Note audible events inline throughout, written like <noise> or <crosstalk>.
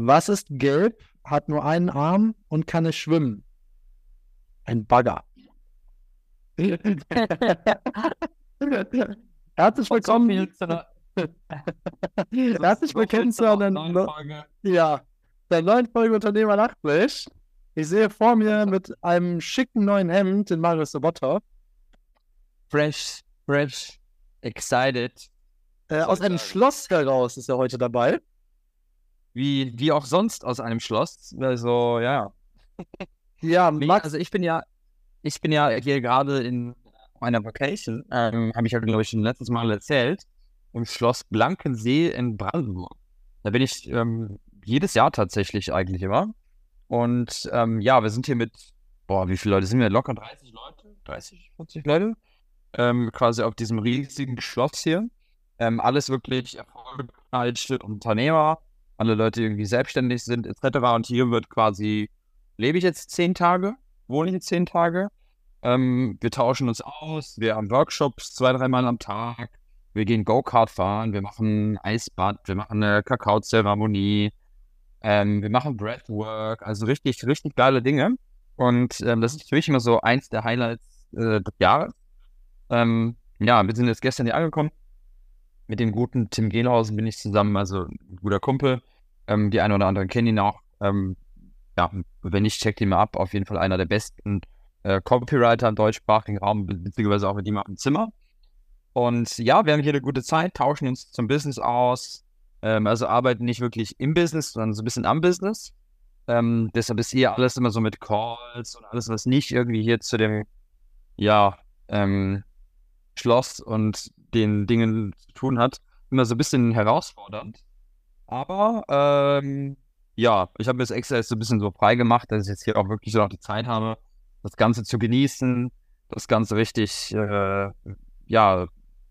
Was ist gelb, hat nur einen Arm und kann nicht schwimmen? Ein Bagger. <laughs> Herzlich willkommen. <laughs> Herzlich willkommen zu einer neuen ja, der neuen Folge Unternehmer Nachtblech. Ich sehe vor mir mit einem schicken neuen Hemd den Marius Sobotta. Fresh, fresh, excited. Äh, aus einem Schloss heraus ist er heute dabei. Wie, wie auch sonst aus einem Schloss. Also, ja. Ja, Max, also ich bin ja, ich bin ja hier gerade in einer Vacation, ähm, habe ich ja, glaube ich, schon letztes Mal erzählt, im Schloss Blankensee in Brandenburg. Da bin ich ähm, jedes Jahr tatsächlich eigentlich immer. Und ähm, ja, wir sind hier mit, boah, wie viele Leute sind wir? Locker 30 Leute? 30, 40 Leute? Ähm, quasi auf diesem riesigen Schloss hier. Ähm, alles wirklich erfolgreiche Unternehmer, alle Leute, irgendwie selbstständig sind, etc. Und hier wird quasi, lebe ich jetzt zehn Tage, wohne ich jetzt zehn Tage. Ähm, wir tauschen uns aus, wir haben Workshops zwei, dreimal am Tag. Wir gehen Go-Kart fahren, wir machen Eisbad, wir machen eine Kakaozeremonie, ähm, wir machen Breathwork, also richtig, richtig geile Dinge. Und ähm, das ist für mich immer so eins der Highlights äh, des Jahres. Ähm, ja, wir sind jetzt gestern hier angekommen. Mit dem guten Tim Gehlhausen bin ich zusammen, also ein guter Kumpel. Ähm, die einen oder anderen kennen ihn auch. Ähm, ja, wenn nicht, checkt ihn mal ab. Auf jeden Fall einer der besten äh, Copywriter im deutschsprachigen Raum, be- beziehungsweise auch mit ihm auf dem Zimmer. Und ja, wir haben hier eine gute Zeit, tauschen uns zum Business aus. Ähm, also arbeiten nicht wirklich im Business, sondern so ein bisschen am Business. Ähm, deshalb ist hier alles immer so mit Calls und alles, was nicht irgendwie hier zu dem, ja, ähm, Schloss und den Dingen zu tun hat, immer so ein bisschen herausfordernd. Aber ähm, ja, ich habe mir das extra jetzt so ein bisschen so frei gemacht, dass ich jetzt hier auch wirklich so noch die Zeit habe, das Ganze zu genießen, das Ganze richtig, äh, ja,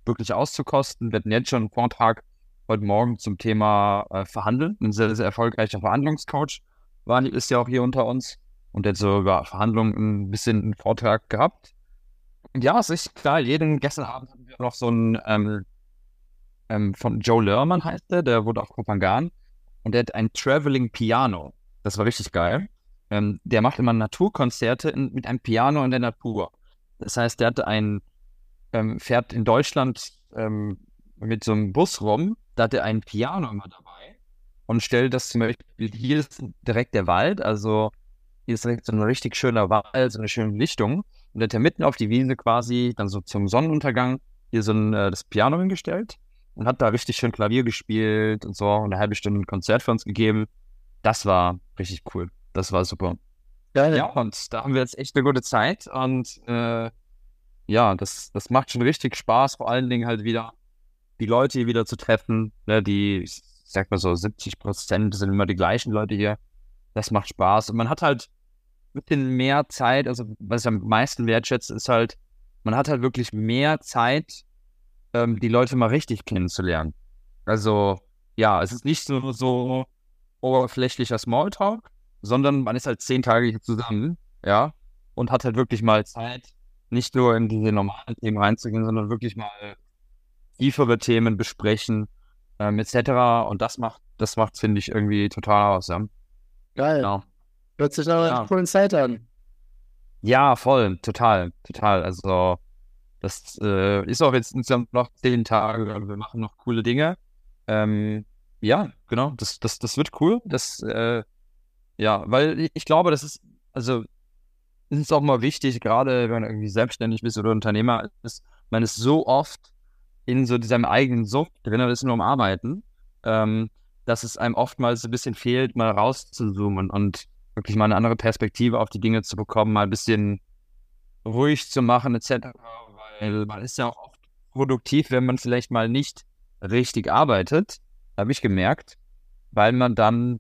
wirklich auszukosten. Wir hatten jetzt schon einen Vortrag heute Morgen zum Thema äh, Verhandeln. Ein sehr, sehr erfolgreicher Verhandlungscoach war, ist ja auch hier unter uns und hat so über Verhandlungen ein bisschen einen Vortrag gehabt. Ja, ist geil. Jeden, gestern Abend hatten wir noch so einen ähm, ähm, von Joe Lerman heißt der, der wurde auf Kopangan und der hat ein Traveling Piano. Das war richtig geil. Ähm, der macht immer Naturkonzerte in, mit einem Piano in der Natur. Das heißt, der hatte ein, ähm, fährt in Deutschland ähm, mit so einem Bus rum, da hat er ein Piano immer dabei und stellt das zum Beispiel, hier ist direkt der Wald, also hier ist direkt so ein richtig schöner Wald, so eine schöne Lichtung. Und hat er mitten auf die Wiese quasi, dann so zum Sonnenuntergang, hier so ein, äh, das Piano hingestellt und hat da richtig schön Klavier gespielt und so und eine halbe Stunde ein Konzert für uns gegeben. Das war richtig cool. Das war super. geil. Ja, und da haben wir jetzt echt eine gute Zeit und äh, ja, das, das macht schon richtig Spaß, vor allen Dingen halt wieder die Leute hier wieder zu treffen. Ne, die, ich sag mal so, 70 Prozent sind immer die gleichen Leute hier. Das macht Spaß. Und man hat halt bisschen mehr Zeit, also was ich am meisten wertschätze, ist halt, man hat halt wirklich mehr Zeit, ähm, die Leute mal richtig kennenzulernen. Also, ja, es ist nicht nur so oberflächlicher Smalltalk, sondern man ist halt zehn Tage hier zusammen, ja, und hat halt wirklich mal Zeit, nicht nur in diese normalen Themen reinzugehen, sondern wirklich mal tiefere Themen besprechen, ähm, etc. Und das macht, das macht, finde ich, irgendwie total aus, ja. Geil. Genau. Hört sich nach einer Ja. coolen Zeit an. Ja, voll, total, total. Also, das äh, ist auch jetzt insgesamt noch zehn Tage, also wir machen noch coole Dinge. Ähm, ja, genau, das, das, das wird cool. Das, äh, ja, weil ich- glaube, das ist, also, es ist auch mal wichtig, gerade wenn man irgendwie selbstständig bist oder Unternehmer ist, man ist so oft in so diesem eigenen Sumpf drin, das ist nur am Arbeiten, ähm, dass es einem oftmals ein bisschen fehlt, mal rauszuzoomen und wirklich mal eine andere Perspektive auf die Dinge zu bekommen, mal ein bisschen ruhig zu machen, etc. Weil man ist ja auch oft produktiv, wenn man vielleicht mal nicht richtig arbeitet, habe ich gemerkt, weil man dann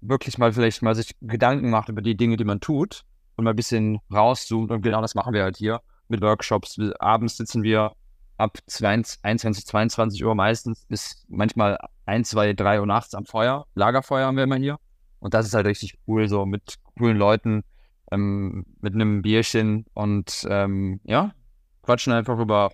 wirklich mal vielleicht mal sich Gedanken macht über die Dinge, die man tut und mal ein bisschen rauszoomt und genau das machen wir halt hier mit Workshops. Abends sitzen wir ab 20, 21, 22 Uhr meistens bis manchmal 1, 2, 3 Uhr nachts am Feuer. Lagerfeuer haben wir immer hier. Und das ist halt richtig cool, so mit coolen Leuten, ähm, mit einem Bierchen und ähm, ja, quatschen einfach über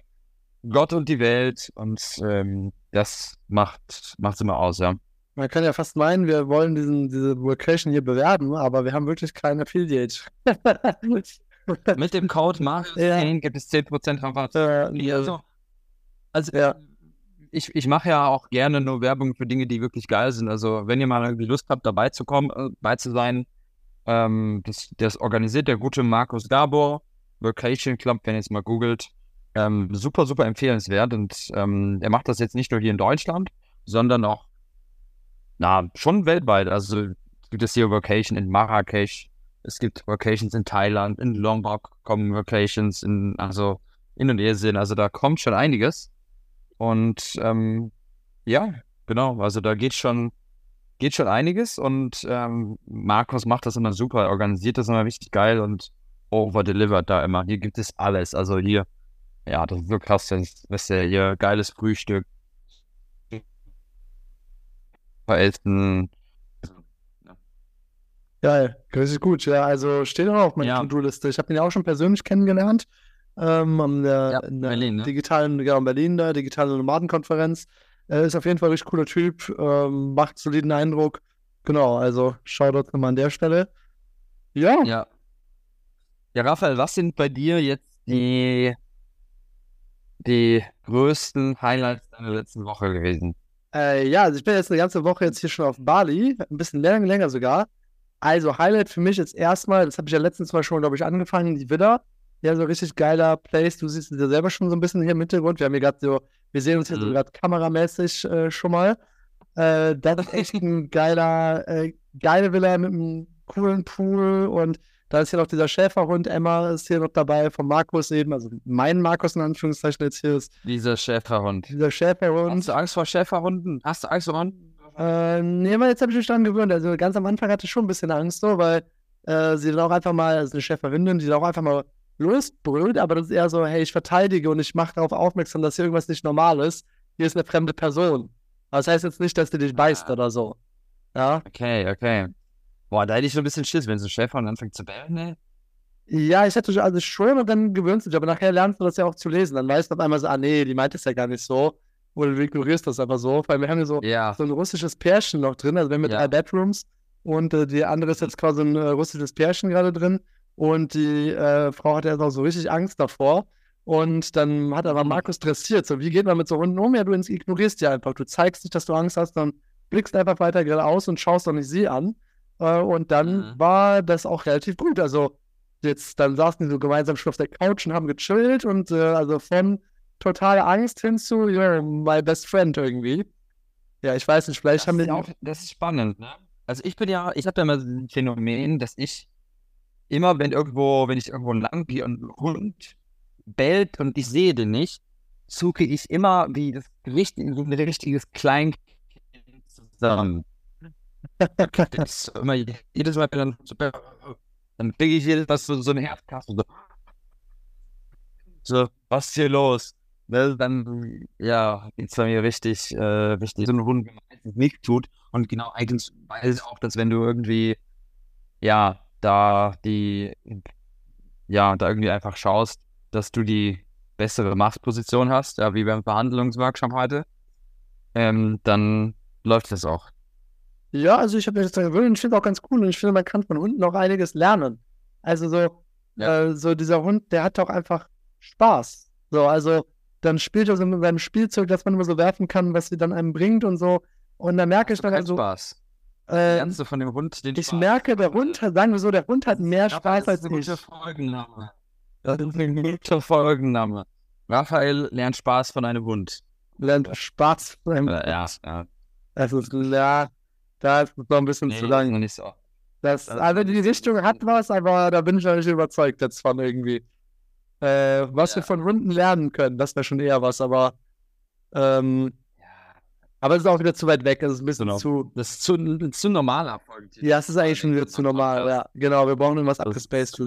Gott und die Welt und ähm, das macht macht's immer aus, ja. Man kann ja fast meinen, wir wollen diesen, diese Vocation hier bewerben, aber wir haben wirklich keinen Affiliate. Mit dem Code Marius ja. gibt es 10% Rabatt. Äh, also, also ja. Ich, ich mache ja auch gerne nur Werbung für Dinge, die wirklich geil sind. Also wenn ihr mal irgendwie Lust habt, dabei zu kommen, äh, dabei zu sein, ähm, das, das organisiert der gute Markus Gabor, Vocation Club, wenn ihr es mal googelt. Ähm, super, super empfehlenswert. Und ähm, er macht das jetzt nicht nur hier in Deutschland, sondern auch na, schon weltweit. Also gibt es hier Vacation in Marrakesch, es gibt Vacations in Thailand, in Lombok kommen Vacations, in also Indonesien, also da kommt schon einiges. Und ähm, ja, genau, also da geht schon, geht schon einiges und ähm, Markus macht das immer super, organisiert das immer richtig geil und over-delivered da immer. Hier gibt es alles. Also hier, ja, das ist so krass, ist ja hier geiles Frühstück, verelten. Geil, das ist gut. Ja, also steht auch auf meiner ja. To-Do-Liste. Ich habe ihn ja auch schon persönlich kennengelernt. Ähm, an der, ja, in der Berlin, ne? digitalen, ja, in Berlin, da, digitale Nomadenkonferenz. Er ist auf jeden Fall ein richtig cooler Typ, ähm, macht soliden Eindruck. Genau, also Shoutout nochmal an der Stelle. Ja. Ja. Ja, Raphael, was sind bei dir jetzt die, die größten Highlights deiner letzten Woche gewesen? Äh, ja, also ich bin jetzt eine ganze Woche jetzt hier schon auf Bali, ein bisschen länger, länger sogar. Also Highlight für mich jetzt erstmal, das habe ich ja letztens mal schon, glaube ich, angefangen, die Widder. Ja, so richtig geiler Place. Du siehst ja selber schon so ein bisschen hier im Hintergrund. Wir haben hier gerade so, wir sehen uns hier mhm. so gerade kameramäßig äh, schon mal. Äh, das ist echt ein <laughs> geiler, äh, geile Villa mit einem coolen Pool und da ist hier noch dieser Schäferhund, Emma ist hier noch dabei, von Markus eben, also mein Markus in Anführungszeichen jetzt hier ist. Dieser Schäferhund. Dieser Schäferhund. Hast du Angst vor Schäferhunden? Hast du Angst vor Hunden? Äh, nee, aber jetzt habe ich mich daran gewöhnt. Also ganz am Anfang hatte ich schon ein bisschen Angst, so, weil äh, sie dann auch einfach mal, also eine Schäferhündin, die dann auch einfach mal losbrüllt, aber das ist eher so, hey, ich verteidige und ich mache darauf aufmerksam, dass hier irgendwas nicht normal ist. Hier ist eine fremde Person. Aber das heißt jetzt nicht, dass die dich beißt ah. oder so. Ja. Okay, okay. Boah, da hätte ich so ein bisschen Schiss, wenn so ein Schäferhund anfängt zu bellen, ne? Ja, ich hätte also schon und dann gewöhnst du dich, aber nachher lernst du das ja auch zu lesen. Dann weißt du auf einmal so, ah nee, die meint es ja gar nicht so. Oder du ignorierst das einfach so. Weil wir haben hier so, ja. so ein russisches Pärchen noch drin. Also wir haben mit ja. drei Bedrooms und äh, die andere ist jetzt quasi ein äh, russisches Pärchen gerade drin. Und die äh, Frau hat ja auch so richtig Angst davor. Und dann hat aber mhm. Markus dressiert. So, wie geht man mit so Hunden um? Ja, du ignorierst die einfach. Du zeigst nicht, dass du Angst hast, dann blickst einfach weiter geradeaus und schaust doch nicht sie an. Äh, und dann mhm. war das auch relativ gut. Also jetzt, dann saßen die so gemeinsam schon auf der Couch und haben gechillt und äh, also von totaler Angst hin zu, yeah, my best friend irgendwie. Ja, ich weiß nicht, vielleicht das haben die auch. Das ist spannend, ne? Also ich bin ja, ich habe ja immer so ein Phänomen, dass ich immer, wenn irgendwo, wenn ich irgendwo lang gehe und ein Hund bellt und ich sehe den nicht, suche ich immer wie das richtig, so ein richtiges Kleinkind zusammen das immer, jedes Mal, dann, dann kriege ich jedes Mal so, so ein Herzkasten. So. so, was ist hier los? Ne, dann, ja, geht's bei mir richtig, äh, richtig so ein Hund nicht tut. Und genau, eigentlich weiß ich auch, dass wenn du irgendwie, ja, da die, ja, da irgendwie einfach schaust, dass du die bessere Machtposition hast, ja, wie beim Verhandlungsworkshop heute, ähm, dann läuft das auch. Ja, also ich habe mir das gewöhnt und ich finde es auch ganz cool und ich finde, man kann von Hunden auch einiges lernen. Also so, ja. äh, so dieser Hund, der hat auch einfach Spaß. So, also dann spielt er so mit seinem Spielzeug, das man immer so werfen kann, was sie dann einem bringt und so. Und dann merke ich dann also. Spaß. Äh, du von dem Hund den Ich Spaß merke, der Hund hat, sagen wir so, der Hund hat mehr ja, Spaß als ich. Das ist ein Folgenname. Das ist ein guter Folgenname. Raphael lernt Spaß von einem Hund. Lernt Spaß von einem Hund. Ja, ja. Das ist, ja, da ist es noch ein bisschen nee, zu lang. Nicht so. Das, also die Richtung hat was, aber da bin ich noch nicht überzeugt jetzt von irgendwie. Äh, was ja. wir von Runden lernen können, das wäre schon eher was, aber ähm. Aber es ist auch wieder zu weit weg, es ist ein bisschen genau. zu. Das ist zu, zu normaler Ja, es ist eigentlich schon wieder zu normal, ja. Genau, wir brauchen irgendwas abgespaced.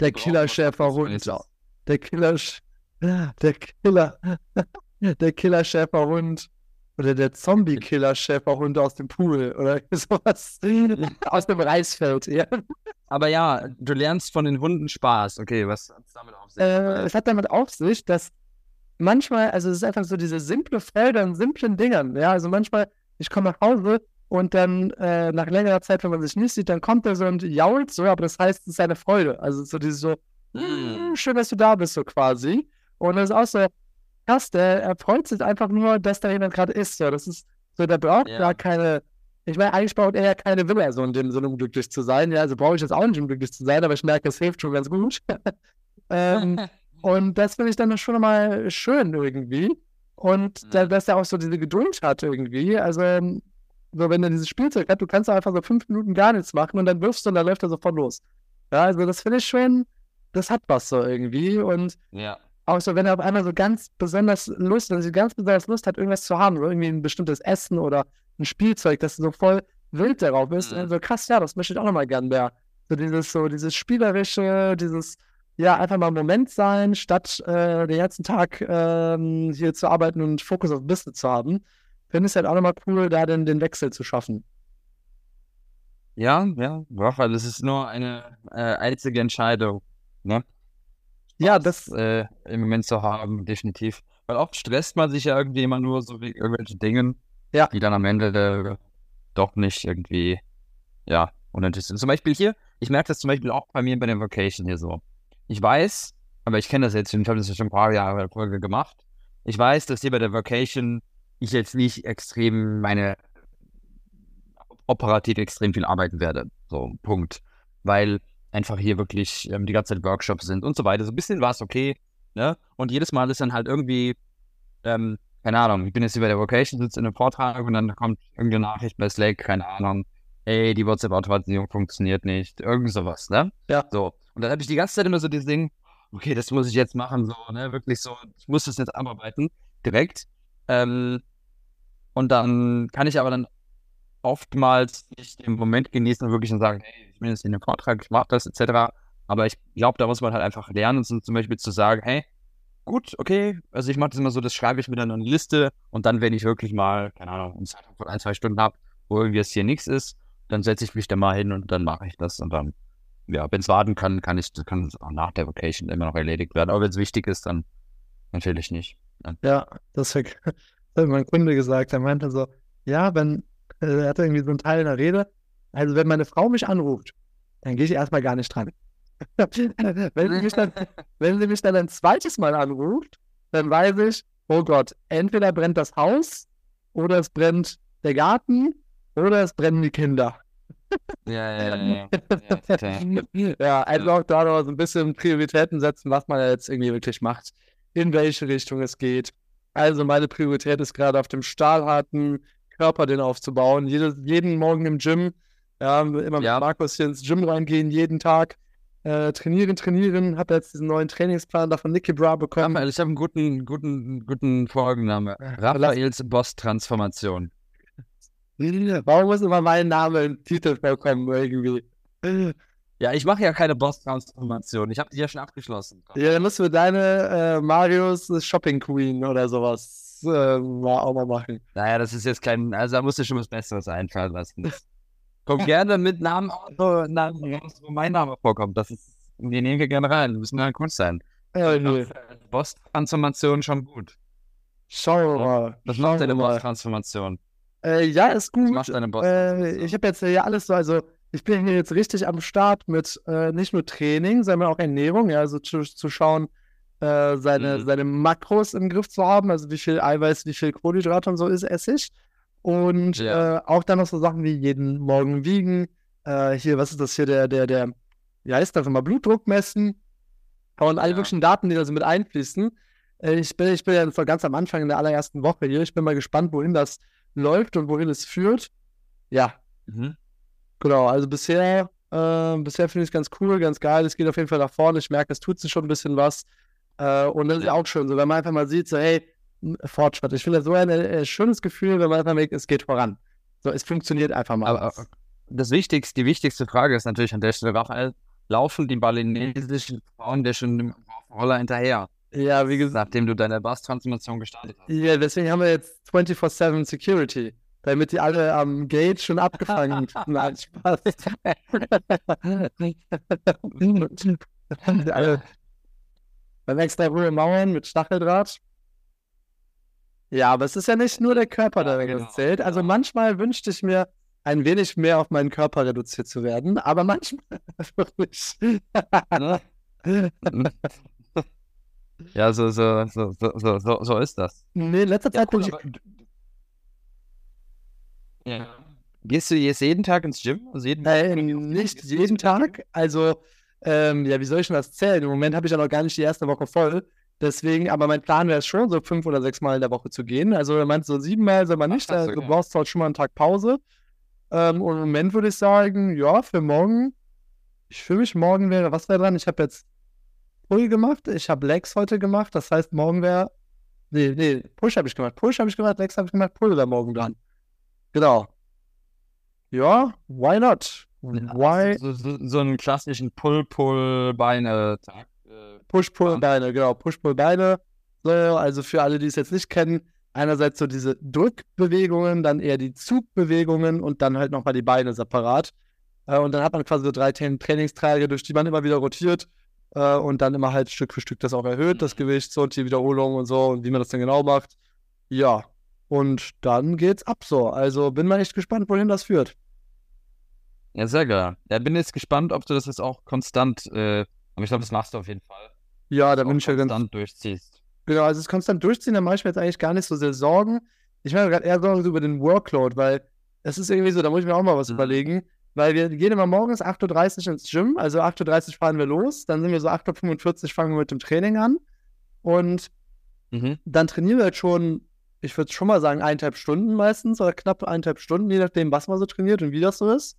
Der Killer-Schäferhund. Der Killer, <laughs> der Killer, <laughs> der Killer-Schäferhund oder der Zombie-Killer-Schäferhund aus dem Pool oder <laughs> sowas aus dem Reisfeld, ja. Aber ja, du lernst von den Hunden Spaß. Okay, was hat es damit auf sich? Äh, es hat damit auf sich, dass manchmal, also es ist einfach so diese simple Felder und simplen Dingern, ja, also manchmal ich komme nach Hause und dann äh, nach längerer Zeit, wenn man sich nicht sieht, dann kommt er so und jault so, aber das heißt, es ist eine Freude. Also so dieses so, mm. schön, dass du da bist, so quasi. Und das ist auch so, krass, der er freut sich einfach nur, dass da jemand gerade ist. So. Das ist so, der braucht ja. gar keine, ich meine, eigentlich braucht er ja keine Wille, so in dem Sinne, um glücklich zu sein. Ja, also brauche ich jetzt auch nicht, um glücklich zu sein, aber ich merke, es hilft schon ganz gut. <laughs> ähm, <laughs> und das finde ich dann schon nochmal schön irgendwie. Und mhm. dass er auch so diese Geduld hat irgendwie. Also, so wenn er dieses Spielzeug hat, du kannst einfach so fünf Minuten gar nichts machen und dann wirfst du und dann läuft er sofort los. Ja, also das finde ich schon, das hat was so irgendwie. Und ja. auch so, wenn er auf einmal so ganz besonders Lust, also ganz besonders Lust hat, irgendwas zu haben, irgendwie ein bestimmtes Essen oder ein Spielzeug, dass du so voll wild darauf bist, mhm. so krass, ja, das möchte ich auch nochmal gern mehr. So dieses, so dieses Spielerische, dieses, ja, einfach mal einen Moment sein, statt äh, den ganzen Tag äh, hier zu arbeiten und Fokus auf Business zu haben. Finde ich es halt auch nochmal cool, da den, den Wechsel zu schaffen. Ja, ja, weil das ist nur eine äh, einzige Entscheidung, ne? Ja, das äh, im Moment zu haben, definitiv. Weil oft stresst man sich ja irgendwie immer nur so wegen irgendwelchen Dingen, ja. die dann am Ende äh, doch nicht irgendwie, ja, uninteressant sind. Zum Beispiel hier, ich merke das zum Beispiel auch bei mir bei der Vacation hier so ich weiß, aber ich kenne das jetzt, ich habe das ja schon ein paar Jahre gemacht. Ich weiß, dass hier bei der Vacation ich jetzt nicht extrem meine operativ extrem viel arbeiten werde. So, Punkt. Weil einfach hier wirklich ähm, die ganze Zeit Workshops sind und so weiter. So ein bisschen war es okay. Ne? Und jedes Mal ist dann halt irgendwie, ähm, keine Ahnung, ich bin jetzt hier bei der Vocation, sitze in einem Vortrag und dann kommt irgendeine Nachricht bei Slack, keine Ahnung, ey, die WhatsApp-Automatisierung funktioniert nicht, irgend sowas, ne? Ja. So. Und dann habe ich die ganze Zeit immer so dieses Ding, okay, das muss ich jetzt machen, so, ne, wirklich so, ich muss das jetzt abarbeiten, direkt. Ähm, und dann kann ich aber dann oftmals nicht den Moment genießen und wirklich dann sagen, hey, ich bin jetzt in dem Vortrag, ich mache das, etc. Aber ich glaube, da muss man halt einfach lernen, zum Beispiel zu sagen, hey, gut, okay, also ich mache das immer so, das schreibe ich mir dann in eine Liste und dann, wenn ich wirklich mal, keine Ahnung, ein, zwei Stunden habe, wo irgendwie jetzt hier nichts ist, dann setze ich mich da mal hin und dann mache ich das und dann ja, wenn es warten kann, kann ich, kann es auch nach der Vacation immer noch erledigt werden. Aber wenn es wichtig ist, dann natürlich nicht. Ja, ja <laughs> das hat mein Kunde gesagt. Er meinte so, ja, wenn, äh, er hatte irgendwie so einen Teil in der Rede, also wenn meine Frau mich anruft, dann gehe ich erstmal gar nicht dran. <laughs> wenn, sie mich dann, <laughs> wenn sie mich dann ein zweites Mal anruft, dann weiß ich, oh Gott, entweder brennt das Haus oder es brennt der Garten oder es brennen die Kinder. Ja, ja, ja. Ja, ja also auch <laughs> da noch so ein bisschen Prioritäten setzen, was man jetzt irgendwie wirklich macht, in welche Richtung es geht. Also meine Priorität ist gerade auf dem stahlharten Körper den aufzubauen. Jede, jeden Morgen im Gym, ja, immer mit Markus hier ins Gym reingehen, jeden Tag. Äh, trainieren, trainieren. Habe jetzt diesen neuen Trainingsplan da von Nicky Bra bekommen. ich habe einen guten, guten, guten Folgenname. Raphaels Boss-Transformation. <laughs> Warum muss immer mein Name im Titel vorkommen irgendwie? Ja, ich mache ja keine Boss-Transformation. Ich habe die ja schon abgeschlossen. Ja, dann musst du deine äh, Marius Shopping Queen oder sowas äh, auch mal machen. Naja, das ist jetzt kein. Also da musst du schon was Besseres einfallen lassen. Komm gerne mit Namen, Namen raus, wo mein Name vorkommt. Das ist, die nehmen wir gerne rein. Wir müssen ja gut sein. Ja, nee. Boss-Transformation schon gut. Schau mal. Was macht deine Boss-Transformation? Äh, ja, ist gut. Was macht deine Boss? Äh, ich habe jetzt ja alles so, also ich bin hier jetzt richtig am Start mit äh, nicht nur Training, sondern auch Ernährung, ja, also zu, zu schauen, äh, seine, mhm. seine Makros im Griff zu haben, also wie viel Eiweiß, wie viel Kohlenhydrate und so ist Essig. Und ja. Äh, auch dann noch so Sachen wie jeden Morgen wiegen. Äh, hier, was ist das hier, der, der, der, wie heißt das immer, Blutdruck messen. Und alle ja. möglichen Daten, die da so mit einfließen. ich, bin, ich bin ja ganz am Anfang in der allerersten Woche hier. Ich bin mal gespannt, wohin das läuft und wohin es führt. Ja. Mhm. Genau, also bisher, äh, bisher finde ich es ganz cool, ganz geil. Es geht auf jeden Fall nach vorne. Ich merke, es tut sich schon ein bisschen was. Äh, und das ist ja auch schön, so wenn man einfach mal sieht, so, hey, Fortschritt. Ich finde das so ein äh, schönes Gefühl, wenn man einfach merkt, es geht voran. So, es funktioniert einfach mal. Aber das Wichtigste, die wichtigste Frage ist natürlich an der Stelle, Raphael, laufen die balinesischen Frauen der schon im Roller hinterher? Ja, wie gesagt. Nachdem du deine Bass-Transformation gestartet hast. Ja, deswegen haben wir jetzt 24-7 Security. Damit die alle am Gate schon abgefangen <laughs> sind. Nein, Spaß. <laughs> alle beim extra hohe Mauern mit Stacheldraht. Ja, aber es ist ja nicht nur der Körper, der ja, genau, zählt. Also genau. manchmal wünschte ich mir, ein wenig mehr auf meinen Körper reduziert zu werden, aber manchmal <laughs> wirklich. Ja, so, so, so, so, so, so ist das. Nee, in letzter Zeit ja, cool, bin ich. Ja. Gehst du jetzt jeden Tag ins Gym? Also jeden äh, nicht jeden Tag. Also, ähm, ja, wie soll ich denn das zählen? Im Moment habe ich ja noch gar nicht die erste Woche voll. Deswegen, aber mein Plan wäre es schon, so fünf oder sechs Mal in der Woche zu gehen. Also, er meint so siebenmal soll man nicht. Ach, also, du brauchst halt schon mal einen Tag Pause. Ähm, und im Moment würde ich sagen, ja, für morgen, ich für mich morgen wäre, was wäre dran? Ich habe jetzt Pull gemacht, ich habe Legs heute gemacht, das heißt, morgen wäre, nee, nee, Push habe ich gemacht, Push habe ich gemacht, Legs habe ich gemacht, Pull wäre morgen dran. Genau. Ja, why not? Why? So, so, so einen klassischen Pull-Pull-Beine-Tag. Äh, Push-Pull-Beine, genau, Push-Pull-Beine. So, also für alle, die es jetzt nicht kennen, einerseits so diese Drückbewegungen, dann eher die Zugbewegungen und dann halt nochmal die Beine separat. Äh, und dann hat man quasi so drei Trainingstage, durch die man immer wieder rotiert äh, und dann immer halt Stück für Stück das auch erhöht, das mhm. Gewicht so und die Wiederholung und so und wie man das dann genau macht. Ja, und dann geht's ab so. Also bin mal echt gespannt, wohin das führt. Ja, sehr geil. Ja, bin jetzt gespannt, ob du das jetzt auch konstant, äh, aber ich glaube, das machst du auf jeden Fall. Ja, da bin ich ja ganz. Konstant durchziehst. Genau, also es konstant durchziehen, da mache ich mir jetzt eigentlich gar nicht so sehr Sorgen. Ich mache mir gerade eher Sorgen über den Workload, weil es ist irgendwie so, da muss ich mir auch mal was mhm. überlegen, weil wir gehen immer morgens 8.30 Uhr ins Gym, also 8.30 Uhr fahren wir los, dann sind wir so 8.45 Uhr fangen wir mit dem Training an und mhm. dann trainieren wir jetzt schon, ich würde schon mal sagen, eineinhalb Stunden meistens oder knapp eineinhalb Stunden, je nachdem, was man so trainiert und wie das so ist.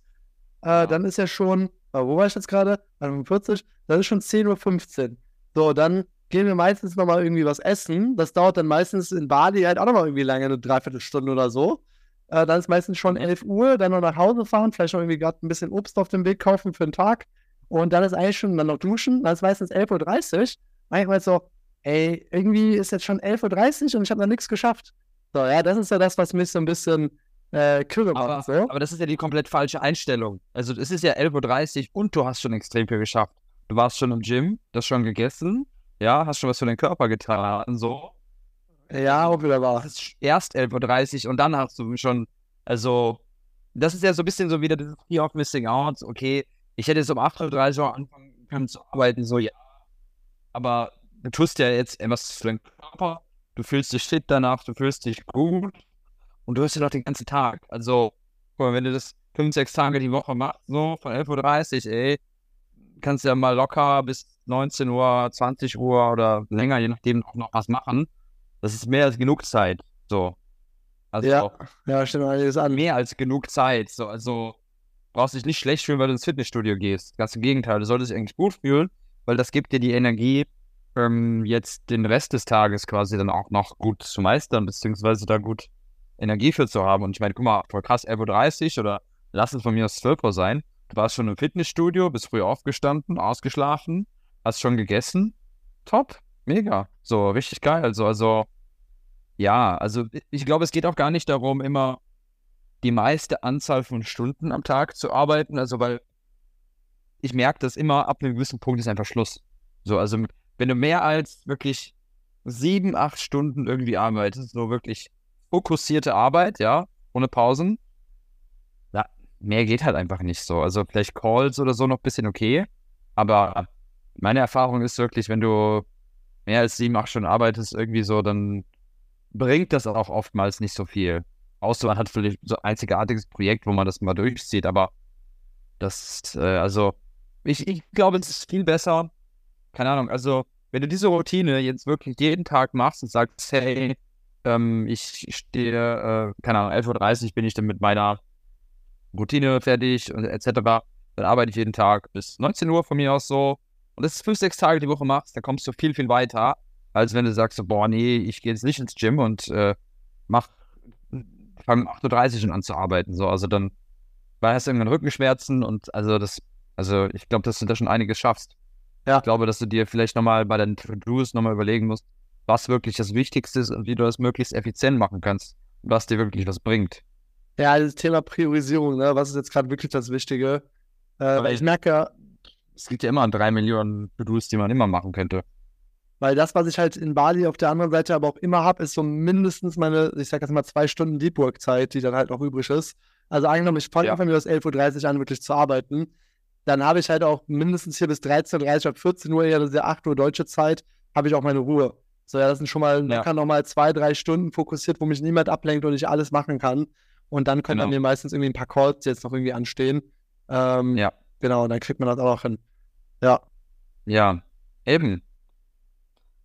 Äh, ja. Dann ist ja schon, wo war ich jetzt gerade? 45, dann ist schon 10.15 Uhr. So, dann gehen wir meistens nochmal irgendwie was essen. Das dauert dann meistens in Bali halt auch nochmal irgendwie lange, eine Dreiviertelstunde oder so. Äh, dann ist meistens schon 11 Uhr, dann noch nach Hause fahren, vielleicht noch irgendwie gerade ein bisschen Obst auf dem Weg kaufen für den Tag. Und dann ist eigentlich schon, dann noch duschen, dann ist meistens 11.30 Uhr. Manchmal so, ey, irgendwie ist jetzt schon 11.30 Uhr und ich habe noch nichts geschafft. So, ja, das ist ja das, was mich so ein bisschen äh, kirre macht. So. Aber das ist ja die komplett falsche Einstellung. Also es ist ja 11.30 Uhr und du hast schon extrem viel geschafft. Du warst schon im Gym, das schon gegessen, ja, hast schon was für deinen Körper getan, so. Ja. Es ist erst 11.30 Uhr und dann hast du schon, also, das ist ja so ein bisschen so wieder das Fear of Missing Out. Okay, ich hätte jetzt um 8.30 Uhr anfangen können zu arbeiten, so, ja. Aber du tust ja jetzt etwas für deinen Körper, du fühlst dich fit danach, du fühlst dich gut und du hörst ja noch den ganzen Tag. Also, guck mal, wenn du das fünf, sechs Tage die Woche machst, so von 11.30 Uhr, ey, kannst du ja mal locker bis 19 Uhr, 20 Uhr oder länger, je nachdem, auch noch was machen. Das ist mehr als genug Zeit. So. Also ja, ja, stimmt einiges an. Mehr als genug Zeit. So, also brauchst dich nicht schlecht fühlen, weil du ins Fitnessstudio gehst. Ganz im Gegenteil, du solltest dich eigentlich gut fühlen, weil das gibt dir die Energie, ähm, jetzt den Rest des Tages quasi dann auch noch gut zu meistern, beziehungsweise da gut Energie für zu haben. Und ich meine, guck mal, voll krass, 11.30 Uhr oder lass es von mir aus 12 Uhr sein. Du warst schon im Fitnessstudio, bist früh aufgestanden, ausgeschlafen, hast schon gegessen. Top, mega. So, richtig geil. Also, also, ja, also ich glaube, es geht auch gar nicht darum, immer die meiste Anzahl von Stunden am Tag zu arbeiten. Also, weil ich merke, dass immer ab einem gewissen Punkt ist einfach Schluss. So, also wenn du mehr als wirklich sieben, acht Stunden irgendwie arbeitest, so wirklich fokussierte Arbeit, ja, ohne Pausen, ja, mehr geht halt einfach nicht so. Also vielleicht Calls oder so noch ein bisschen okay, aber meine Erfahrung ist wirklich, wenn du mehr als sieben, acht Stunden arbeitest, irgendwie so, dann bringt das auch oftmals nicht so viel. Außer man hat vielleicht so ein einzigartiges Projekt, wo man das mal durchzieht, aber das, äh, also, ich, ich glaube, es ist viel besser, keine Ahnung, also, wenn du diese Routine jetzt wirklich jeden Tag machst und sagst, hey, ähm, ich stehe, äh, keine Ahnung, 11.30 Uhr bin ich dann mit meiner Routine fertig und etc., dann arbeite ich jeden Tag bis 19 Uhr von mir aus so und das ist fünf, sechs Tage die Woche machst, dann kommst du viel, viel weiter, als wenn du sagst, so, boah, nee, ich gehe jetzt nicht ins Gym und äh, mach, fange um 8.30 Uhr an zu arbeiten. So, also dann weil hast du irgendwann Rückenschmerzen und also das, also ich glaube, dass du da schon einiges schaffst. Ja. Ich glaube, dass du dir vielleicht nochmal bei deinen To-Dos nochmal überlegen musst, was wirklich das Wichtigste ist und wie du das möglichst effizient machen kannst und was dir wirklich was bringt. Ja, das Thema Priorisierung, ne? was ist jetzt gerade wirklich das Wichtige? Äh, weil ich merke, es gibt ja immer drei Millionen To-Dos, die man immer machen könnte. Weil das, was ich halt in Bali auf der anderen Seite aber auch immer habe, ist so mindestens meine, ich sag jetzt mal, zwei Stunden Deep Work Zeit, die dann halt noch übrig ist. Also angenommen, ich fange ja. von mir aus 11.30 Uhr an, wirklich zu arbeiten. Dann habe ich halt auch mindestens hier bis 13.30 Uhr, ab 14 Uhr, ja, das ist ja 8 Uhr deutsche Zeit, habe ich auch meine Ruhe. So, ja, das sind schon mal, ja. kann noch mal zwei, drei Stunden fokussiert, wo mich niemand ablenkt und ich alles machen kann. Und dann können genau. dann mir meistens irgendwie ein paar Calls jetzt noch irgendwie anstehen. Ähm, ja. Genau, und dann kriegt man das auch noch hin. Ja. Ja, eben.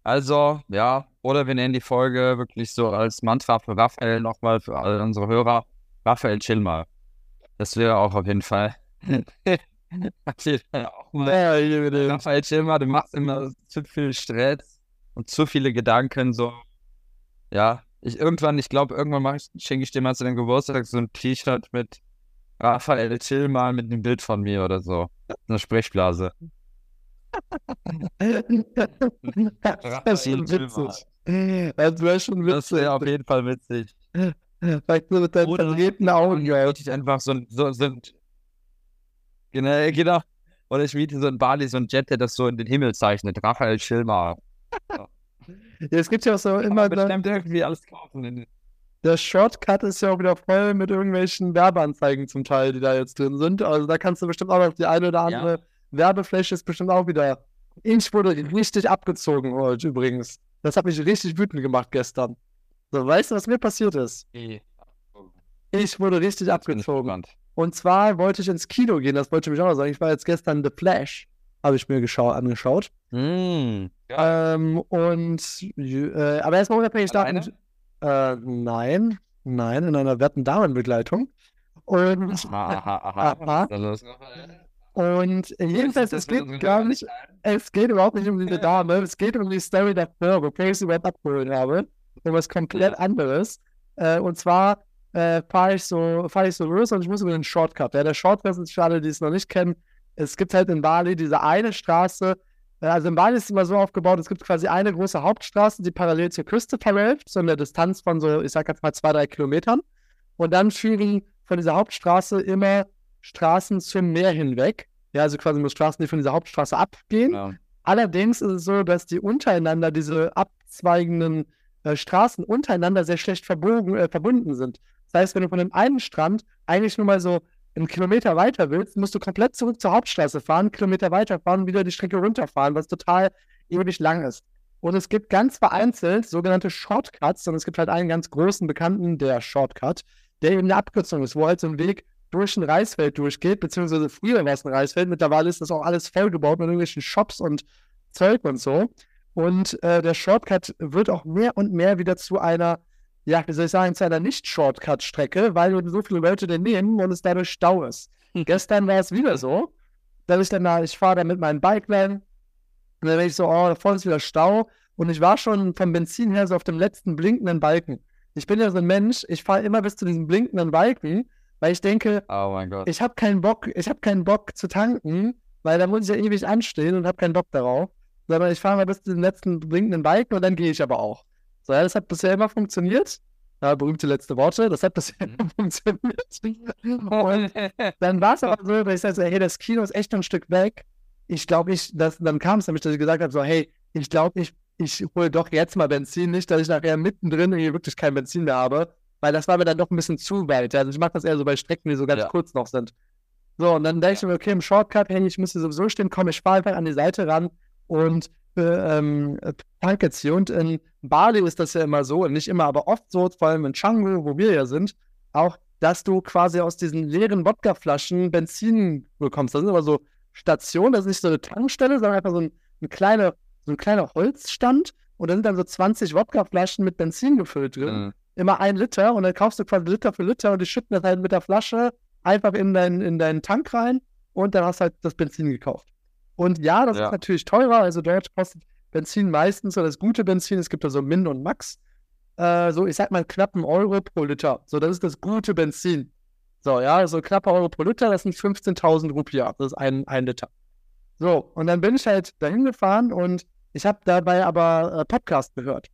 Also, ja, oder wir nennen die Folge wirklich so als Mantra für Raphael nochmal für alle unsere Hörer. Raphael, chill mal. Das wäre auch auf jeden Fall. <laughs> Raphael, chill mal, du machst immer zu viel Stress und zu viele Gedanken, so. Ja, ich irgendwann, ich glaube, irgendwann ich, schenke ich dir mal zu deinem Geburtstag so ein T-Shirt mit Raphael, chill mal mit einem Bild von mir oder so. Eine Sprechblase. das ist schon witzig. Das wäre schon witzig. Das wäre auf jeden Fall witzig. Vielleicht nur mit deinen verdrehten Augen, ja. Ich einfach so ein, so, so ein genau, genau. Oder ich miete so ein Bali, so ein Jet, der das so in den Himmel zeichnet. Raphael Schilmar. Ja. ja, es gibt ja auch so immer. Bestimmt irgendwie alles kaufen. Der Shortcut ist ja auch wieder voll mit irgendwelchen Werbeanzeigen zum Teil, die da jetzt drin sind. Also da kannst du bestimmt auch noch die eine oder andere ja. Werbefläche ist bestimmt auch wieder. Ich wurde richtig abgezogen heute übrigens. Das hat mich richtig wütend gemacht gestern. So, weißt du, was mir passiert ist? Ich wurde richtig abgezogen. Und zwar wollte ich ins Kino gehen, das wollte ich mich auch noch sagen. Ich war jetzt gestern The Flash, habe ich mir angeschaut. Mm, ja. ähm, und äh, aber erstmal unabhängig davon. Äh, nein, nein, in einer werten Damenbegleitung. Und aha, aha, aha. Und jedenfalls, es geht gar nicht, es geht überhaupt nicht um diese Dame, es geht um die Story der Firma, bevor ich sie überhaupt abgeholt habe. Um was komplett anderes. Äh, und zwar äh, fahre ich, so, fahr ich so los und ich muss über den Shortcut. Ja, der Shortcut ist für alle, die es noch nicht kennen. Es gibt halt in Bali diese eine Straße. Also in Bali ist es immer so aufgebaut, es gibt quasi eine große Hauptstraße, die parallel zur Küste verläuft, so in der Distanz von so, ich sag jetzt mal zwei, drei Kilometern. Und dann führen von dieser Hauptstraße immer Straßen zum Meer hinweg. Ja, also quasi nur Straßen, die von dieser Hauptstraße abgehen. Ja. Allerdings ist es so, dass die untereinander diese abzweigenden äh, Straßen untereinander sehr schlecht verbogen, äh, verbunden sind. Das heißt, wenn du von dem einen Strand eigentlich nur mal so einen Kilometer weiter willst, musst du komplett zurück zur Hauptstraße fahren, einen Kilometer weiterfahren und wieder die Strecke runterfahren, was total ewig lang ist. Und es gibt ganz vereinzelt sogenannte Shortcuts und es gibt halt einen ganz großen Bekannten, der Shortcut, der eben eine Abkürzung ist, wo halt so ein Weg durch ein Reisfeld durchgeht, beziehungsweise früher war es ein Reisfeld, mittlerweile ist das auch alles vollgebaut mit irgendwelchen Shops und Zeug und so. Und äh, der Shortcut wird auch mehr und mehr wieder zu einer, ja, wie soll ich sagen, zu einer Nicht-Shortcut-Strecke, weil so viele Leute den nehmen und es dadurch Stau ist. Hm. Gestern war es wieder so, dass ich dann da, ich fahre da mit meinem Bikeman und dann bin ich so, oh, da vorne ist wieder Stau. Und ich war schon vom Benzin her so auf dem letzten blinkenden Balken. Ich bin ja so ein Mensch, ich fahre immer bis zu diesem blinkenden Balken weil ich denke, oh ich habe keinen Bock, ich habe keinen Bock zu tanken, weil da muss ich ja ewig anstehen und habe keinen Bock darauf. Sondern ich fahre mal bis zu den letzten blinkenden Balken und dann gehe ich aber auch. So, ja, das hat bisher immer funktioniert. Ja, berühmte letzte Worte, das hat bisher immer funktioniert. <laughs> Und dann war es aber so, dass ich sagte, hey, das Kino ist echt ein Stück weg. Ich glaube, ich, das, dann kam es nämlich, dass ich gesagt habe, so, hey, ich glaube, ich, ich hole doch jetzt mal Benzin, nicht, dass ich nachher mittendrin irgendwie wirklich kein Benzin mehr habe weil das war mir dann doch ein bisschen zu weit. Also ich mache das eher so bei Strecken, die so ganz ja. kurz noch sind. So, und dann denke ich mir, okay, im Shortcut, hey, ich müsste sowieso stehen, komm, ich fahre einfach an die Seite ran und äh, ähm, hier. Und in Bali ist das ja immer so, nicht immer, aber oft so, vor allem in Canggu, wo wir ja sind, auch, dass du quasi aus diesen leeren Wodkaflaschen Benzin bekommst. Das sind aber so Stationen, das ist nicht so eine Tankstelle, sondern einfach so ein, ein kleiner, so ein kleiner Holzstand und da sind dann so 20 Wodkaflaschen mit Benzin gefüllt drin. Mhm immer ein Liter und dann kaufst du quasi Liter für Liter und die schütten das halt mit der Flasche einfach in, dein, in deinen Tank rein und dann hast du halt das Benzin gekauft. Und ja, das ja. ist natürlich teurer. Also dort kostet Benzin meistens oder das gute Benzin, es gibt da so Min und Max, äh, so ich sag mal knapp einen Euro pro Liter. So, das ist das gute Benzin. So, ja, so knapp Euro pro Liter, das sind 15.000 Rupiah. Das ist ein, ein Liter. So, und dann bin ich halt dahin gefahren und ich habe dabei aber äh, Podcast gehört.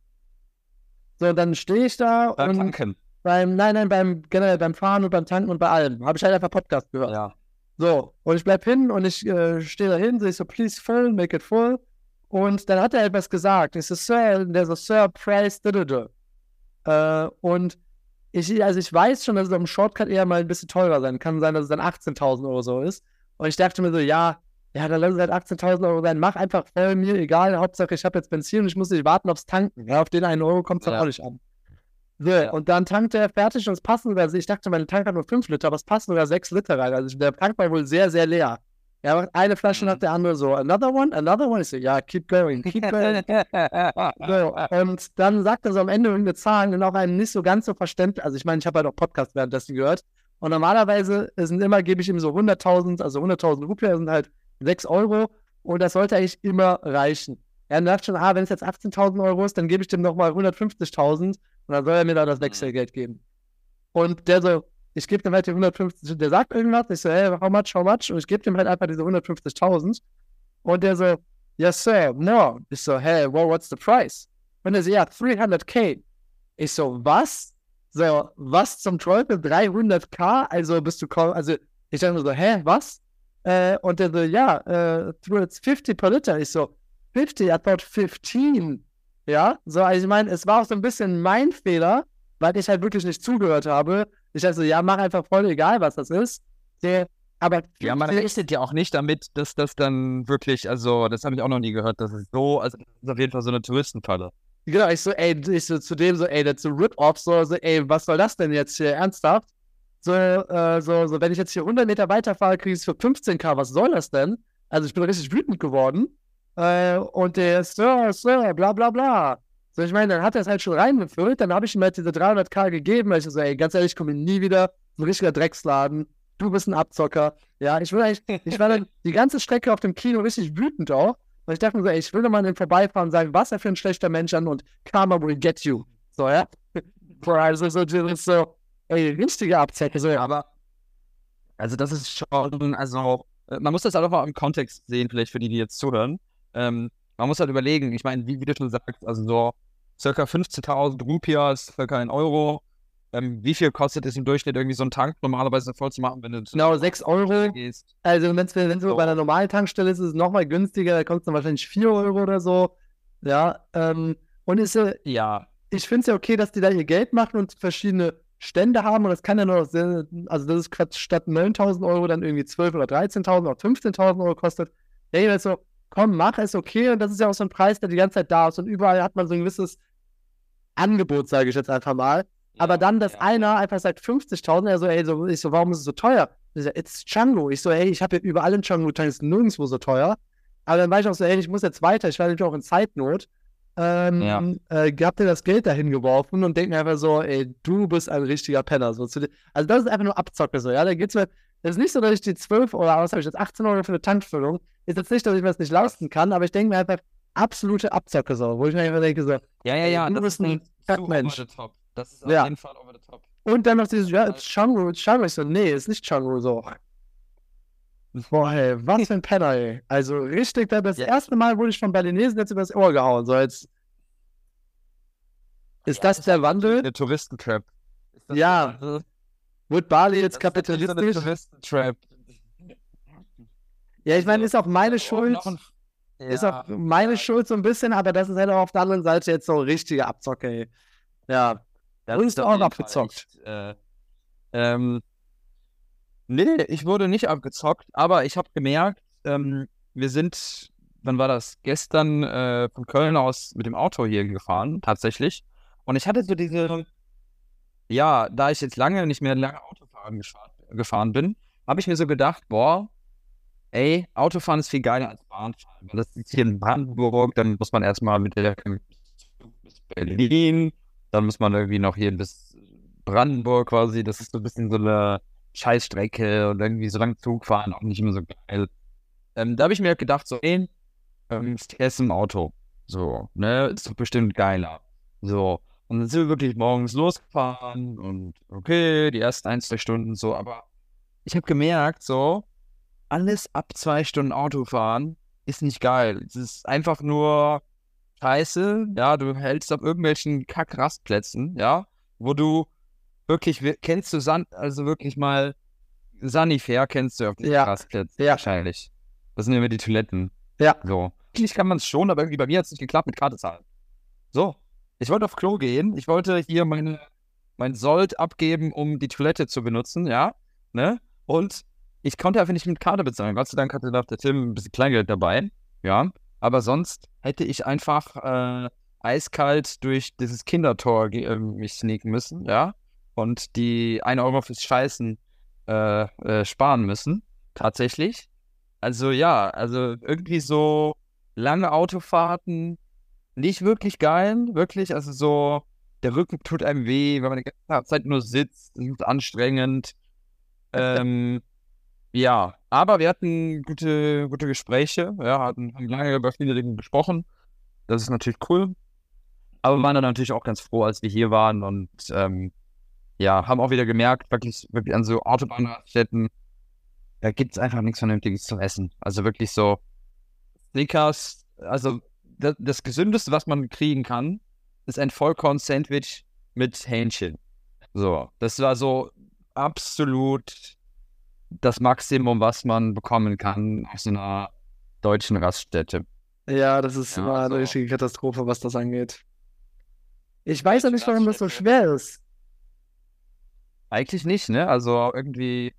So, dann stehe ich da beim und Tanken. Beim, nein, nein, beim generell beim Fahren und beim Tanken und bei allem. Habe ich halt einfach Podcast gehört. Ja. So, und ich bleib hin und ich äh, stehe da hin, sehe so, please fill, make it full. Und dann hat er etwas gesagt. Ich so, Sir, der so, Sir, praise, äh, Und ich, also ich weiß schon, dass es am Shortcut eher mal ein bisschen teurer sein kann. Sein, dass es dann 18.000 Euro so ist. Und ich dachte mir so, ja, ja, dann lass es halt 18.000 Euro sein. Mach einfach voll mir, egal. Hauptsache, ich habe jetzt Benzin und ich muss nicht warten aufs Tanken. Ja, auf den einen Euro kommt es dann ja. auch nicht an. So, ja. und dann tankte er fertig und es passen sogar, also ich dachte, mein Tank hat nur 5 Liter, aber es passen sogar 6 Liter rein. Also der Tank war wohl sehr, sehr leer. Er macht eine Flasche nach mhm. der anderen so, another one, another one. Ich so, ja, keep going, keep going. <laughs> so, und dann sagt er so am Ende irgendeine Zahlen und auch einem nicht so ganz so verständlich. Also ich meine, ich habe halt auch Podcast währenddessen gehört. Und normalerweise sind immer, gebe ich ihm so 100.000, also 100.000 Rupien sind halt 6 Euro und das sollte eigentlich immer reichen. Er dachte schon, ah, wenn es jetzt 18.000 Euro ist, dann gebe ich dem nochmal 150.000 und dann soll er mir da das mhm. Wechselgeld geben. Und der so, ich gebe dem halt die 150, der sagt irgendwas, ich so, hey, how much, how much? Und ich gebe dem halt einfach diese 150.000. Und der so, yes, sir, no. Ich so, hey, well, what's the price? Und er so, ja, 300k. Ich so, was? So, was zum Teufel? 300k? Also bist du kaum, also ich dachte so, hä, was? Äh, und der so, ja, äh, 50 per Liter. Ich so, 50, I thought 15. Ja, so, also ich meine, es war auch so ein bisschen mein Fehler, weil ich halt wirklich nicht zugehört habe. Ich dachte so, ja, mach einfach voll egal, was das ist. Der, aber ja, man rechnet ja auch nicht damit, dass das dann wirklich, also das habe ich auch noch nie gehört, dass es so, also das ist auf jeden Fall so eine Touristenfalle. Genau, ich so, ey, ich so zu dem so, ey, das ist so Rip-Off, so, so, ey, was soll das denn jetzt hier, ernsthaft? So, äh, so, so, wenn ich jetzt hier 100 Meter weiterfahre, kriege ich es für 15k, was soll das denn? Also ich bin richtig wütend geworden. Äh, und der Sir, Sir, bla bla bla. So, ich meine, dann hat er es halt schon reingefüllt, dann habe ich ihm halt diese 300k gegeben, weil ich so, ey, ganz ehrlich, ich komme nie wieder, so ein richtiger Drecksladen, du bist ein Abzocker. Ja, ich will eigentlich, ich war dann die ganze Strecke auf dem Kino richtig wütend auch, weil ich dachte mir so, ey, ich will mal den vorbeifahren und sagen, was er für ein schlechter Mensch an und Karma will get you. So, ja. <laughs> also, so, so, ey, richtige Abzocke, so, ja. Aber, also, das ist schon, also, äh, man muss das auch mal im Kontext sehen, vielleicht für die, die jetzt zuhören. Ähm, man muss halt überlegen, ich meine, wie, wie, du schon sagst, also so circa 15.000 Rupias, circa ein Euro. Ähm, wie viel kostet es im Durchschnitt, irgendwie so einen Tank normalerweise voll zu machen, wenn du Genau, 6 Euro. Gehst. Also, wenn es so. bei einer normalen Tankstelle ist, ist es nochmal günstiger, da kostet es dann wahrscheinlich 4 Euro oder so. Ja, ähm, und ist ja, ja. ich finde es ja okay, dass die da ihr Geld machen und verschiedene Stände haben und das kann ja nur noch, sehr, also das ist statt 9.000 Euro dann irgendwie 12.000 oder 13.000 oder 15.000 Euro kostet. Ja, jeweils so, komm, mach, ist okay. Und das ist ja auch so ein Preis, der die ganze Zeit da ist. Und überall hat man so ein gewisses Angebot, sage ich jetzt einfach mal. Ja, Aber dann, dass ja, einer einfach sagt 50.000, er so, ey, so, ich so, warum ist es so teuer? Ich so, it's Django. Ich so, ey, ich habe ja überall in Django, ist nirgendwo so teuer. Aber dann war ich auch so, ey, ich muss jetzt weiter, ich war nämlich auch in Zeitnot. Ähm, ja. äh, habt ihr das Geld dahin geworfen und denkt mir einfach so, ey, du bist ein richtiger Penner. So, also das ist einfach nur Abzocke so, ja. Da geht's mir, das ist nicht so, dass ich die 12 oder was habe ich jetzt 18 Euro für eine Tankfüllung ist jetzt nicht, dass ich mir das nicht leisten kann, aber ich denke mir einfach absolute Abzocke so, wo ich mir einfach denke so, ja, ja, ja, du bist ein Kackmensch. Das ist auf ja. jeden Fall over the top. Und dann noch dieses, ja, it's Changru, it's Changru. Ich so, nee, ist nicht Changru so. Boah, ey, was für ein Penner, ey. Also richtig, das ja. erste Mal wurde ich von Berlinesen jetzt übers Ohr gehauen. So, jetzt. Ist ja, das, das der Wandel? Der Touristentrap. Ja. Wird Bali jetzt kapitalistisch? Das ist Touristentrap. Ja, ich meine, ist auch meine Schuld. Ja, ist auch meine. Schuld so ein bisschen, aber das ist halt auch auf der anderen Seite jetzt so richtige Abzocke, ey. Ja. Das ist auch abgezockt. Echt, äh, ähm, nee, ich wurde nicht abgezockt, aber ich habe gemerkt, ähm, wir sind, wann war das? Gestern äh, von Köln aus mit dem Auto hier gefahren, tatsächlich. Und ich hatte so diese, ja, da ich jetzt lange nicht mehr lange Autofahren gefahren bin, habe ich mir so gedacht, boah, ey, Autofahren ist viel geiler als Bahnfahren. Weil das ist hier in Brandenburg, dann muss man erstmal mit der bis Berlin, dann muss man irgendwie noch hier bis Brandenburg quasi. Das ist so ein bisschen so eine Scheißstrecke und irgendwie so lang Zug fahren auch nicht immer so geil. Ähm, da habe ich mir gedacht, so, ey, ähm, Stress im Auto. So, ne, ist doch bestimmt geiler. So. Und dann sind wir wirklich morgens losgefahren und okay, die ersten ein, zwei Stunden so, aber ich habe gemerkt, so, alles ab zwei Stunden Autofahren ist nicht geil. Es ist einfach nur scheiße. Ja, du hältst auf irgendwelchen Kack-Rastplätzen, ja, wo du wirklich, kennst du San, also wirklich mal Sanifair kennst du auf den ja. Rastplätzen ja. wahrscheinlich. Das sind immer die Toiletten. Ja. So. eigentlich kann man es schon, aber irgendwie bei mir hat es nicht geklappt mit Karte zahlen. So, ich wollte auf Klo gehen. Ich wollte hier meine, mein Sold abgeben, um die Toilette zu benutzen, ja. Ne? Und ich konnte einfach nicht mit Karte bezahlen. Gott sei Dank hatte der Tim ein bisschen Kleingeld dabei, ja. Aber sonst hätte ich einfach äh, eiskalt durch dieses Kindertor äh, mich sneaken müssen, ja. Und die 1 Euro fürs Scheißen äh, äh, sparen müssen. Tatsächlich. Also ja, also irgendwie so lange Autofahrten, nicht wirklich geil, wirklich. Also so, der Rücken tut einem weh, wenn man die ganze Zeit nur sitzt, das ist anstrengend. ähm, ja, aber wir hatten gute, gute Gespräche, ja, hatten, haben lange über viele Dinge gesprochen. Das ist natürlich cool. Aber waren dann natürlich auch ganz froh, als wir hier waren und ähm, ja, haben auch wieder gemerkt, wirklich, wirklich an so Autobahnstätten, da gibt es einfach nichts Vernünftiges zu essen. Also wirklich so Snickers, also das, das Gesündeste, was man kriegen kann, ist ein Vollkorn-Sandwich mit Hähnchen. So, das war so absolut das Maximum, was man bekommen kann auf so einer deutschen Raststätte. Ja, das ist ja, immer eine richtige Katastrophe, was das angeht. Ich weiß ja nicht, warum das so schwer ist. Eigentlich nicht, ne? Also irgendwie.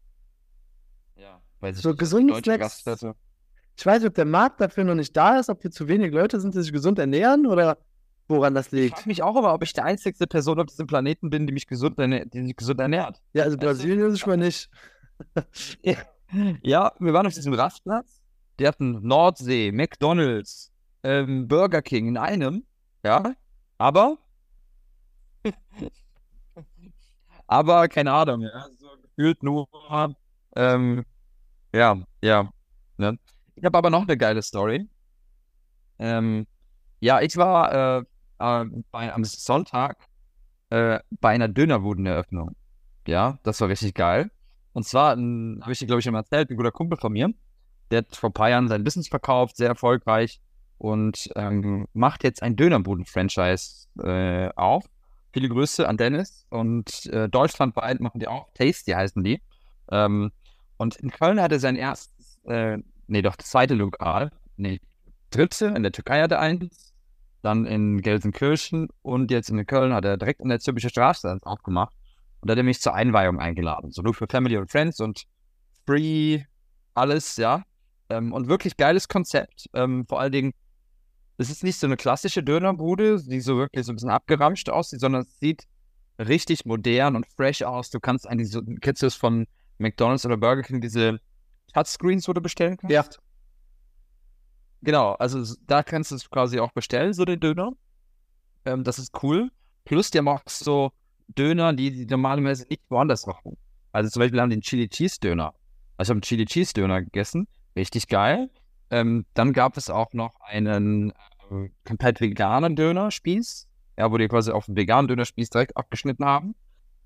Ja, weiß ich so gesunde Snacks. Raststätte. Ich weiß nicht, ob der Markt dafür noch nicht da ist, ob hier zu wenig Leute sind, die sich gesund ernähren oder woran das liegt. Ich frage mich auch aber, ob ich die einzigste Person auf diesem Planeten bin, die mich gesund, die sich gesund ernährt. Ja, also Brasilien ist es schon mal nicht. <laughs> ja, wir waren auf diesem Rastplatz. Die hatten Nordsee, McDonalds, ähm, Burger King in einem. Ja, aber. <laughs> aber keine Ahnung, ja. So gefühlt nur. Ähm, ja, ja. Ne? Ich habe aber noch eine geile Story. Ähm, ja, ich war äh, äh, bei, am Sonntag äh, bei einer Dönerbudeneröffnung. Ja, das war richtig geil. Und zwar habe ich dir, glaube ich, mal erzählt, ein guter Kumpel von mir, der hat vor ein paar Jahren sein Business verkauft, sehr erfolgreich und ähm, macht jetzt ein Dönerbuden-Franchise äh, auf. Viele Grüße an Dennis und äh, deutschlandweit machen die auch. Tasty heißen die. Ähm, und in Köln hat er sein erstes äh, nee, doch das zweite Lokal, nee, dritte, in der Türkei hat er eins, dann in Gelsenkirchen und jetzt in Köln hat er direkt an der Zürcher Straße aufgemacht und da hat er mich zur Einweihung eingeladen, so nur für Family und Friends und free, alles, ja. Ähm, und wirklich geiles Konzept, ähm, vor allen Dingen, es ist nicht so eine klassische Dönerbude, die so wirklich so ein bisschen abgeramscht aussieht, sondern es sieht richtig modern und fresh aus. Du kannst eigentlich so, kennst du es von McDonalds oder Burger King, diese Touchscreens, wo du bestellen kannst. Ja. Genau, also da kannst du es quasi auch bestellen, so den Döner. Ähm, das ist cool. Plus, haben auch so Döner, die, die normalerweise nicht woanders machen. Also zum Beispiel haben die einen Chili Cheese Döner. Also ich habe einen Chili Cheese Döner gegessen. Richtig geil. Ähm, dann gab es auch noch einen äh, komplett veganen Dönerspieß. Ja, wo die quasi auf den veganen Dönerspieß direkt abgeschnitten haben.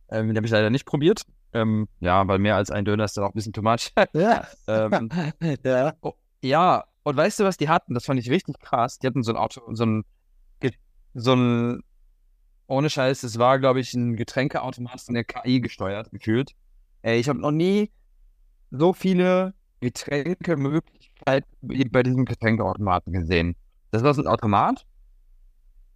Ähm, den habe ich leider nicht probiert. Ähm, ja, weil mehr als ein Döner ist dann auch ein bisschen too much. <laughs> ja. <laughs> ähm, <laughs> ja. Oh, ja, und weißt du, was die hatten? Das fand ich richtig krass. Die hatten so ein Auto, so ein, so ein, ohne Scheiß, das war, glaube ich, ein Getränkeautomat von der KI gesteuert, gefühlt. Ey, ich habe noch nie so viele Getränkemöglichkeiten bei diesem Getränkeautomaten gesehen. Das war so ein Automat,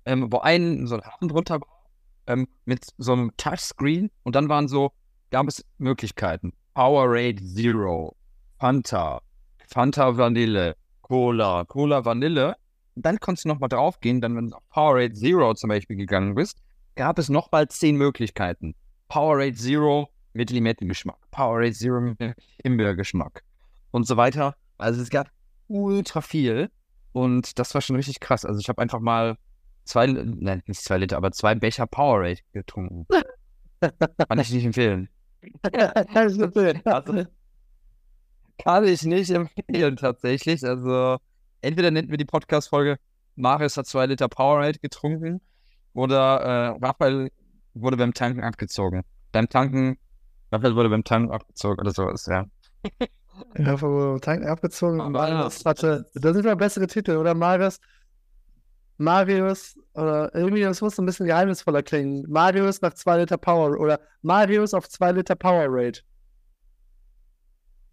ähm, wo ein so ein Hafen drunter war, ähm, mit so einem Touchscreen und dann waren so gab es Möglichkeiten. Powerade Zero, Fanta, Fanta Vanille, Cola, Cola Vanille. dann konntest du nochmal draufgehen, dann, wenn du auf Powerade Zero zum Beispiel gegangen bist, gab es nochmal zehn Möglichkeiten. Powerade Zero mit Limettengeschmack, Powerade Zero mit Himbeergeschmack und so weiter. Also es gab ultra viel und das war schon richtig krass. Also ich habe einfach mal zwei, nein, nicht zwei Liter, aber zwei Becher Powerade getrunken. <laughs> Kann ich nicht empfehlen <laughs> <laughs> also, kann ich nicht empfehlen, tatsächlich. Also, entweder nennt wir die Podcast-Folge Marius hat zwei Liter Powerade getrunken oder äh, Raphael wurde beim Tanken abgezogen. Beim Tanken, Raphael wurde beim Tanken abgezogen oder sowas, ja. Ja, vom Tanken abgezogen und Marius hatte, das sind ja bessere Titel, oder Marius? Marius, oder irgendwie, das muss ein bisschen geheimnisvoller klingen. Marius nach 2 Liter Power oder Marius auf 2 Liter Power Rate.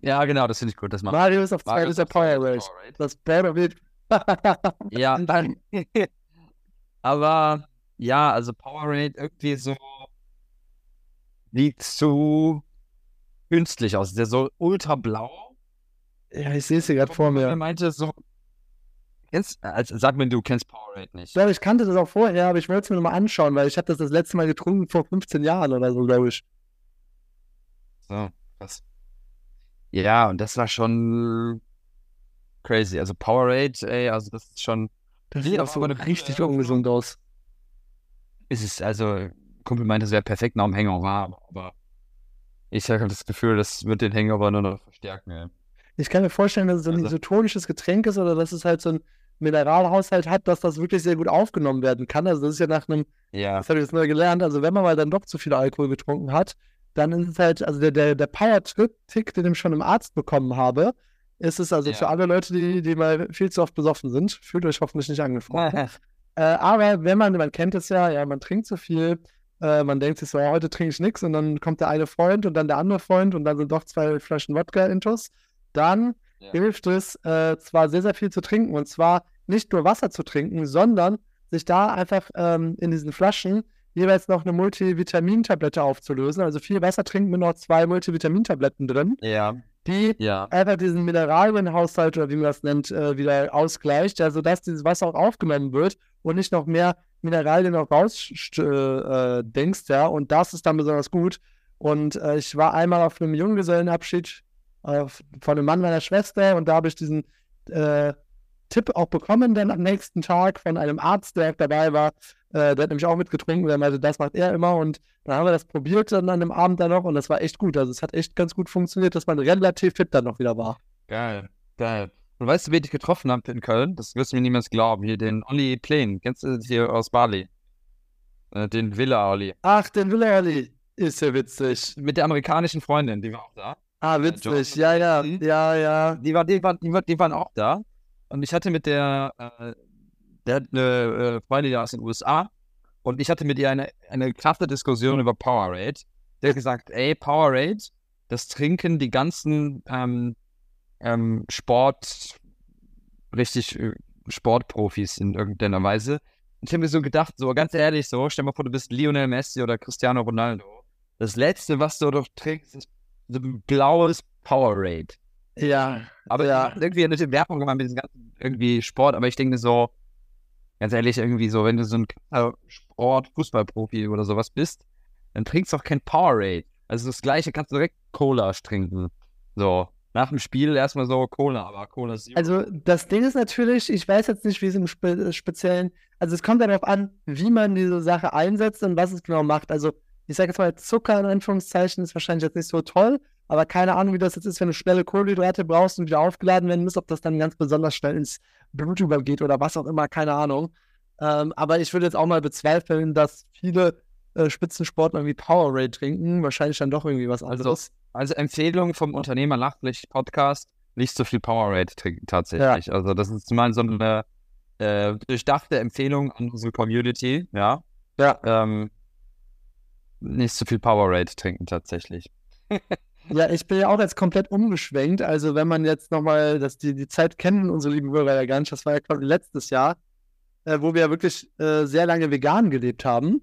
Ja, genau, das finde ich gut. Das macht Marius auf 2 Liter Power Rate. Das wäre <laughs> ja, dann. <laughs> aber ja, also Powerade irgendwie so sieht zu künstlich aus. Der so ultra blau. Ja, ich sehe es hier gerade vor mir. Er meinte so. Kennst, also sag mir, du kennst Powerade nicht. Ja, ich kannte das auch vorher, aber ich wollte es mir nochmal anschauen, weil ich habe das das letzte Mal getrunken vor 15 Jahren oder so, glaube ich. So, krass. Ja, und das war schon crazy. Also Powerade, ey, also das ist schon. Das sieht auch so richtig ungesund aus. Ist es, also, Kumpel meinte, es wäre perfekt nach dem Hangover, aber ich habe das Gefühl, das wird den Hangover nur noch verstärken, ey. Ich kann mir vorstellen, dass es so ein also, isotonisches Getränk ist oder dass es halt so ein Mineralhaushalt hat, dass das wirklich sehr gut aufgenommen werden kann. Also das ist ja nach einem, ja. das habe ich jetzt neu gelernt, also wenn man mal dann doch zu viel Alkohol getrunken hat, dann ist es halt, also der, der, der Power-Tick, den ich schon im Arzt bekommen habe, ist es also ja. für alle Leute, die, die mal viel zu oft besoffen sind, fühlt euch hoffentlich nicht angesprochen. <laughs> äh, aber wenn man, man kennt es ja, ja, man trinkt zu viel, äh, man denkt sich so, ja, heute trinke ich nichts und dann kommt der eine Freund und dann der andere Freund und dann sind doch zwei Flaschen Wodka intus, dann ja. hilft es äh, zwar sehr, sehr viel zu trinken und zwar nicht nur Wasser zu trinken, sondern sich da einfach ähm, in diesen Flaschen jeweils noch eine Multivitamintablette aufzulösen. Also viel Wasser trinken mit noch zwei Multivitamintabletten drin. Ja. Die ja. einfach diesen Mineralienhaushalt oder wie man das nennt, äh, wieder ausgleicht, also dass dieses Wasser auch aufgenommen wird und nicht noch mehr Mineralien noch rausdenkst, äh, ja. Und das ist dann besonders gut. Und äh, ich war einmal auf einem Junggesellenabschied äh, von einem Mann meiner Schwester und da habe ich diesen äh, Tipp auch bekommen, dann am nächsten Tag von einem Arzt, der dabei war, äh, der hat nämlich auch mitgetrunken, der meinte, das macht er immer und dann haben wir das probiert dann an dem Abend dann noch und das war echt gut. Also es hat echt ganz gut funktioniert, dass man relativ fit dann noch wieder war. Geil, geil. Und weißt du, wen ich getroffen habe in Köln? Das wirst du mir niemals glauben. Hier den Olli Plain. Kennst du hier aus Bali? Äh, den Villa Olli. Ach, den Villa Olli. Ist ja witzig. Mit der amerikanischen Freundin, die war auch da. Ah, witzig. Ja, ja, ja, ja. Die, war, die, war, die, war, die waren auch da. Und ich hatte mit der, äh, der hat eine äh, Freundin aus den USA und ich hatte mit ihr eine, eine krasse Diskussion über Powerade. Der hat gesagt, ey, Powerade, das trinken die ganzen ähm, ähm, Sport, richtig äh, Sportprofis in irgendeiner Weise. Und ich habe mir so gedacht, so ganz ehrlich, so, stell mal vor, du bist Lionel Messi oder Cristiano Ronaldo. Das Letzte, was du doch trinkst, ist so ein blaues Powerade. Ja. Aber ja. irgendwie eine Werbung gemacht mit diesem ganzen irgendwie Sport, aber ich denke so, ganz ehrlich, irgendwie so, wenn du so ein Sport, Fußballprofi oder sowas bist, dann trinkst du auch kein Powerade. Also das gleiche kannst du direkt Cola trinken. So. Nach dem Spiel erstmal so Cola, aber Cola ist. Also das Ding ist natürlich, ich weiß jetzt nicht, wie es im Spe Speziellen, also es kommt darauf an, wie man diese Sache einsetzt und was es genau macht. Also ich sage jetzt mal, Zucker in Anführungszeichen ist wahrscheinlich jetzt nicht so toll, aber keine Ahnung, wie das jetzt ist, wenn du schnelle Kohlenhydrate brauchst und wieder aufgeladen werden musst, ob das dann ganz besonders schnell ins Blut übergeht oder was auch immer, keine Ahnung. Ähm, aber ich würde jetzt auch mal bezweifeln, dass viele äh, Spitzensportler irgendwie Powerade trinken. Wahrscheinlich dann doch irgendwie was also, anderes. Also, also Empfehlung vom Unternehmer Lachlicht Podcast, nicht so viel Powerade trinken tatsächlich. Ja. Also das ist mal so eine äh, durchdachte Empfehlung an unsere Community, ja. Ja. Ähm, nicht so viel Powerade trinken tatsächlich. Ja, ich bin ja auch jetzt komplett umgeschwenkt. Also, wenn man jetzt nochmal, dass die, die Zeit kennen, unsere lieben Bürger ja gar nicht, das war ja, ich, letztes Jahr, äh, wo wir ja wirklich äh, sehr lange vegan gelebt haben.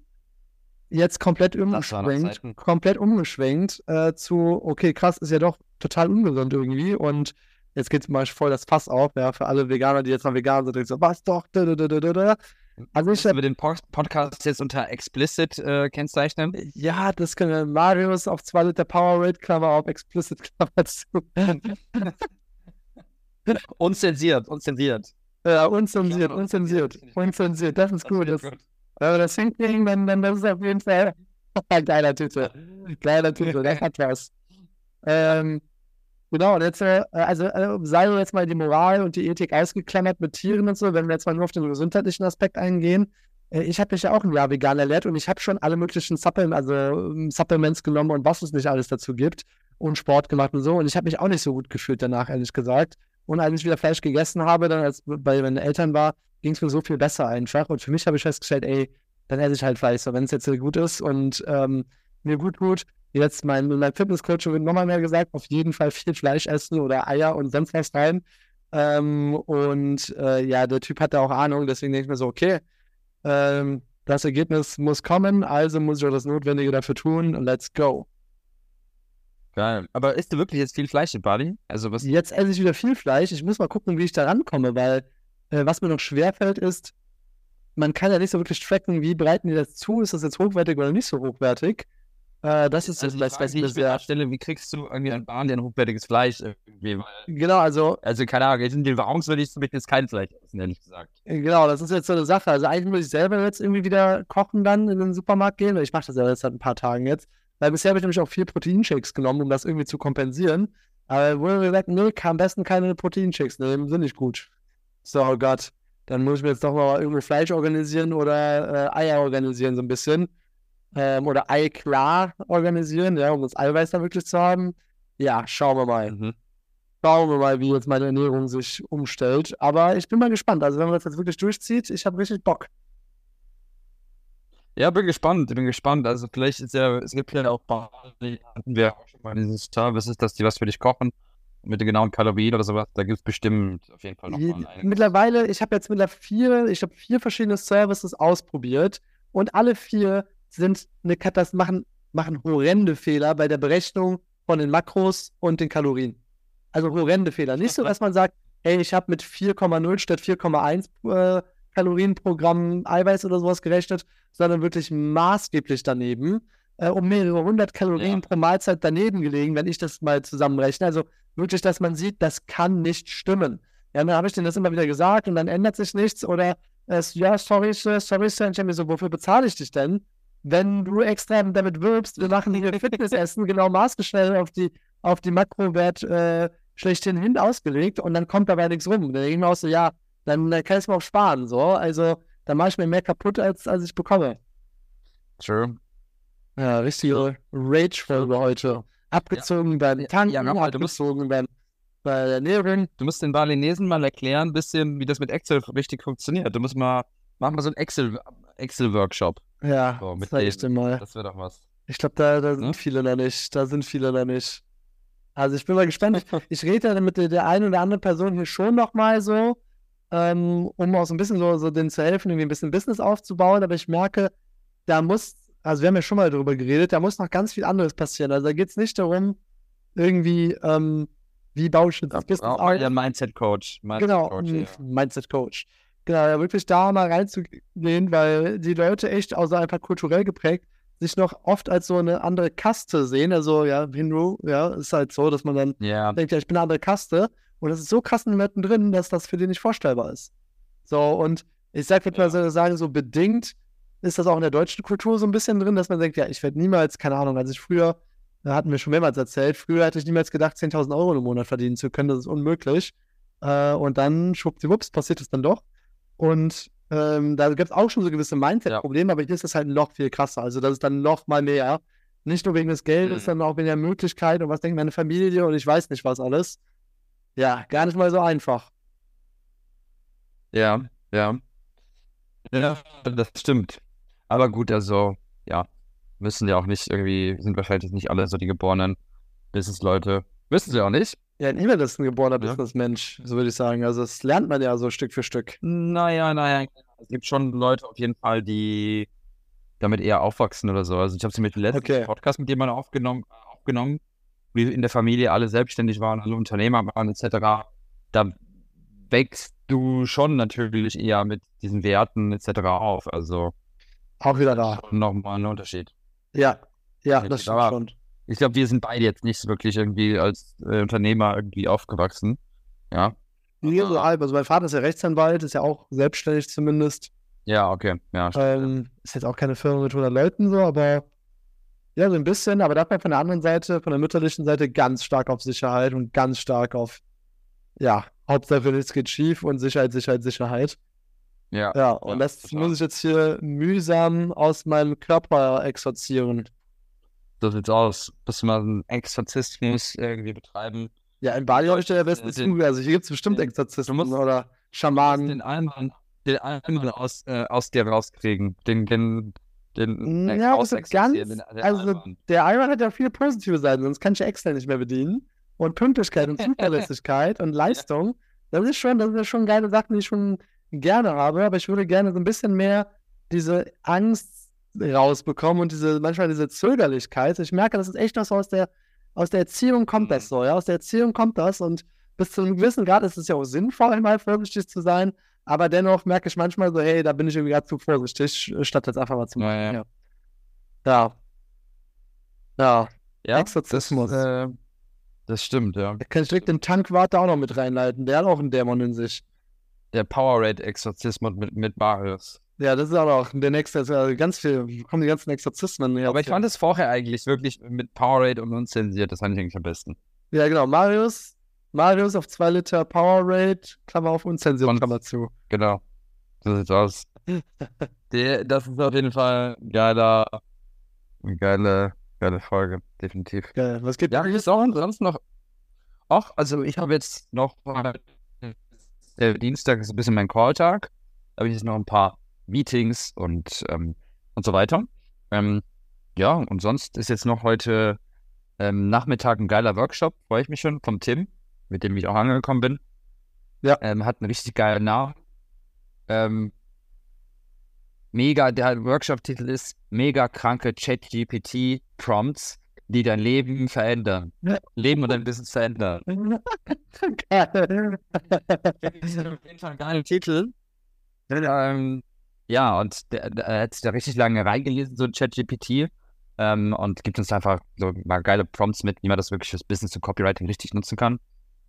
Jetzt komplett umgeschwenkt, komplett umgeschwenkt äh, zu, okay, krass, ist ja doch total ungesund irgendwie. Und jetzt geht mal voll das Fass auf, ja, für alle Veganer, die jetzt mal vegan sind, so, was doch, da, da, da, da, da. Also ich wir den Podcast jetzt unter explicit äh, kennzeichnen? Ja, das können wir. Marius auf 2 Liter Powerade, Klammer auf explicit, Klammer zu. <laughs> unzensiert, unzensiert. Ja, unzensiert, unzensiert, unzensiert. Das ist gut. Das. Wenn wir das hinkriegen, dann, dann das ist auf jeden Fall <laughs> geiler Titel. Geiler Titel, der hat was. Ähm, Genau, jetzt, äh, also äh, sei jetzt mal die Moral und die Ethik ausgeklammert mit Tieren und so, wenn wir jetzt mal nur auf den gesundheitlichen Aspekt eingehen. Äh, ich habe mich ja auch ein Jahr vegan ernährt und ich habe schon alle möglichen Supplements, also ähm, Supplements genommen und was es nicht alles dazu gibt und Sport gemacht und so. Und ich habe mich auch nicht so gut gefühlt danach, ehrlich gesagt. Und als ich wieder Fleisch gegessen habe, dann als bei meinen Eltern war, ging es mir so viel besser einfach. Und für mich habe ich festgestellt, ey, dann esse ich halt Fleisch, wenn es jetzt gut ist und ähm, mir gut tut, Jetzt mein, mein Fitnesscoach wird nochmal mehr gesagt, auf jeden Fall viel Fleisch essen oder Eier und sonst was rein. Ähm, und äh, ja, der Typ hatte auch Ahnung, deswegen denke ich mir so, okay, ähm, das Ergebnis muss kommen, also muss ich auch das Notwendige dafür tun. Let's go. Geil. Aber isst du wirklich jetzt viel Fleisch in Bali? Also was? Jetzt esse ich wieder viel Fleisch. Ich muss mal gucken, wie ich da rankomme, weil äh, was mir noch schwerfällt ist, man kann ja nicht so wirklich tracken, wie bereiten die das zu? Ist das jetzt hochwertig oder nicht so hochwertig? Äh, das ist also das, was ich mir stelle, wie kriegst du irgendwie an Bahn ein hochwertiges Fleisch irgendwie? Genau, also. Also, keine Ahnung, in den Warum würde ich zum Beispiel jetzt kein Fleisch essen, ehrlich gesagt. Genau, das ist jetzt so eine Sache. Also, eigentlich muss ich selber jetzt irgendwie wieder kochen, dann in den Supermarkt gehen. Ich mache das ja jetzt seit ein paar Tagen jetzt. Weil bisher habe ich nämlich auch vier Proteinshakes genommen, um das irgendwie zu kompensieren. Aber wurde mir gesagt, nee, am besten keine Proteinshakes nehmen, sind nicht gut. So, oh Gott. Dann muss ich mir jetzt doch mal irgendwie Fleisch organisieren oder äh, Eier organisieren, so ein bisschen ähm, oder Ei klar organisieren, ja, um das Eiweiß dann wirklich zu haben. Ja, schauen wir mal. Mhm. Schauen wir mal, wie jetzt meine Ernährung sich umstellt. Aber ich bin mal gespannt. Also, wenn man das jetzt wirklich durchzieht, ich habe richtig Bock. Ja, bin gespannt, bin gespannt. Also vielleicht ist ja, es gibt ja auch Bali, hatten wir auch schon mal dieses Service, ist, dass die was für dich kochen mit den genauen Kalorien oder sowas. Da gibt es bestimmt auf jeden Fall noch mal einen. Mittlerweile, ich habe jetzt mittlerweile vier, ich habe vier verschiedene Services ausprobiert und alle vier sind eine Katastrophe, machen, machen horrende Fehler bei der Berechnung von den Makros und den Kalorien. Also horrende Fehler. Nicht so, dass man sagt, hey, ich habe mit 4,0 statt 4,1 äh, Kalorien pro Gramm Eiweiß oder sowas gerechnet, sondern wirklich maßgeblich daneben. Äh, um mehrere hundert Kalorien ja. pro Mahlzeit daneben gelegen, wenn ich das mal zusammenrechne. Also wirklich, dass man sieht, das kann nicht stimmen. Ja, dann habe ich denen das immer wieder gesagt und dann ändert sich nichts oder es, ja, sorry, sorry, sorry, ich habe mir so, wofür bezahle ich dich denn? Wenn du extrem damit wirbst, wir machen hier Fitnessessen <laughs> genau maßgeschnitten auf die, auf die Makrowert äh, schlechthin hin ausgelegt und dann kommt dabei nichts rum. Dann denke ich mir auch so, ja, dann äh, kann ich es mir auch sparen. So. Also, dann mache ich mir mehr kaputt, als, als ich bekomme. True. Ja, richtige Rage-Folge heute. Abgezogen ja. beim Tanken, ja, ja, abgezogen beim, bei der Ernährung. Du musst den Balinesen mal erklären, bisschen, wie das mit Excel richtig funktioniert. Du musst mal, mach mal so einen Excel-Workshop. Ja, so, mit zeig ich dir mal. Das wäre doch was. Ich glaube, da, da sind hm? viele noch nicht. Da sind viele noch nicht. Also ich bin mal gespannt. Ich, <laughs> ich rede ja mit der, der einen oder anderen Person hier schon nochmal so, ähm, um auch so ein bisschen so, so denen zu helfen, irgendwie ein bisschen Business aufzubauen. Aber ich merke, da muss, also wir haben ja schon mal darüber geredet, da muss noch ganz viel anderes passieren. Also da geht es nicht darum, irgendwie, ähm, wie baue ich das Business auf. Ja, Mindset-Coach. Mindset genau, Coach, ja. Mindset-Coach. Genau, ja, wirklich da mal reinzugehen, weil die Leute echt, außer einfach kulturell geprägt, sich noch oft als so eine andere Kaste sehen. Also, ja, Hindu, ja, ist halt so, dass man dann yeah. denkt, ja, ich bin eine andere Kaste. Und das ist so krass in den drin, dass das für die nicht vorstellbar ist. So, und ich sag, würde ja. mal sagen, so bedingt ist das auch in der deutschen Kultur so ein bisschen drin, dass man denkt, ja, ich werde niemals, keine Ahnung, als ich früher, da hatten wir schon mehrmals erzählt, früher hätte ich niemals gedacht, 10.000 Euro im Monat verdienen zu können, das ist unmöglich. Äh, und dann, schwuppdiwupps, passiert es dann doch. Und ähm, da gibt es auch schon so gewisse Mindset-Probleme, ja. aber hier ist das halt noch viel krasser. Also das ist dann noch mal mehr. Nicht nur wegen des Geldes, mhm. sondern auch wegen der Möglichkeit und was denkt meine Familie und ich weiß nicht was alles. Ja, gar nicht mal so einfach. Ja, ja. Ja, das stimmt. Aber gut, also, ja, müssen ja auch nicht irgendwie, sind wahrscheinlich nicht alle so die geborenen Business-Leute. Wissen sie auch nicht. Ja, ein Himmel ist ein geborener ja. Businessmensch, so würde ich sagen. Also das lernt man ja so Stück für Stück. Naja, naja. Es gibt schon Leute auf jeden Fall, die damit eher aufwachsen oder so. Also ich habe zum Beispiel letzten okay. Podcast mit jemandem aufgenommen, aufgenommen, wie in der Familie alle selbstständig waren, alle Unternehmer waren etc. Da wächst du schon natürlich eher mit diesen Werten etc. auf. Also auch wieder da. Nochmal ein Unterschied. Ja, ja, das stimmt schon ich glaube, wir sind beide jetzt nicht wirklich irgendwie als äh, Unternehmer irgendwie aufgewachsen. Ja. Nee, so halb. Also mein Vater ist ja Rechtsanwalt, ist ja auch selbstständig zumindest. Ja, okay. Ja, ähm, ist jetzt auch keine Firma mit 100 Leuten so, aber ja, so ein bisschen. Aber da man von der anderen Seite, von der mütterlichen Seite, ganz stark auf Sicherheit und ganz stark auf, ja, Hauptsache nichts geht schief und Sicherheit, Sicherheit, Sicherheit. Ja. Ja, und ja, das total. muss ich jetzt hier mühsam aus meinem Körper exorzieren so sieht's aus. Dass einen Exorzismus irgendwie betreiben. Ja, in Bali ich ja besten den, Also hier gibt es bestimmt Exorzismus oder Schamanen. Den Einwand, den Einwand aus, äh, aus dir rauskriegen. Den, den, den äh, ja, also ganz, den, den also Einwand. der Einwand hat ja viele positive Seiten, sonst kann ich ja Excel nicht mehr bedienen. Und Pünktlichkeit und <laughs> Zuverlässigkeit und Leistung. Das ist schon, das ist schon geile Sachen, die ich schon gerne habe, aber ich würde gerne so ein bisschen mehr diese Angst rausbekommen und diese, manchmal diese Zögerlichkeit. Ich merke, das ist echt was aus der, aus der Erziehung kommt das mhm. so, ja. Aus der Erziehung kommt das und bis zu einem gewissen Grad ist es ja auch sinnvoll, mal vorsichtig zu sein, aber dennoch merke ich manchmal so, hey, da bin ich irgendwie gerade zu vorsichtig, statt jetzt einfach mal zu machen. Ja. Ja. ja. ja. ja Exorzismus. Das, äh, das stimmt, ja. Da kann ich direkt den Tankwarte auch noch mit reinleiten. Der hat auch einen Dämon in sich. Der Powerade-Exorzismus mit, mit Marius. Ja, das ist auch noch der nächste, also ganz viel, kommen die ganzen Exorzismen her. Aber ich fand es vorher eigentlich wirklich mit Powerade und unzensiert, das fand ich eigentlich am besten. Ja, genau. Marius, Marius auf 2 Liter Powerade, Klammer auf unzensiert, und, Klammer zu. Genau. So sieht's aus. <laughs> der, das ist auf jeden Fall ein geiler, eine geile, geile Folge, definitiv. Geil. Was gibt Ja, ist auch sonst noch. Ach, also ich habe jetzt noch der Dienstag ist ein bisschen mein Calltag. Da habe ich jetzt noch ein paar Meetings und, ähm, und so weiter. Ähm, ja, und sonst ist jetzt noch heute ähm, Nachmittag ein geiler Workshop, freue ich mich schon, vom Tim, mit dem ich auch angekommen bin. Ja. Ähm, hat einen richtig geilen Namen. Ähm, mega, der Workshop-Titel ist Mega kranke Chat-GPT Prompts, die dein Leben verändern. Leben und dein Business verändern. <laughs> Das ist auf jeden Fall ein geiler Titel. Ähm, ja, und der, der hat sich da richtig lange reingelesen, so ein ChatGPT. Ähm, und gibt uns einfach so mal geile Prompts mit, wie man das wirklich fürs Business und Copywriting richtig nutzen kann.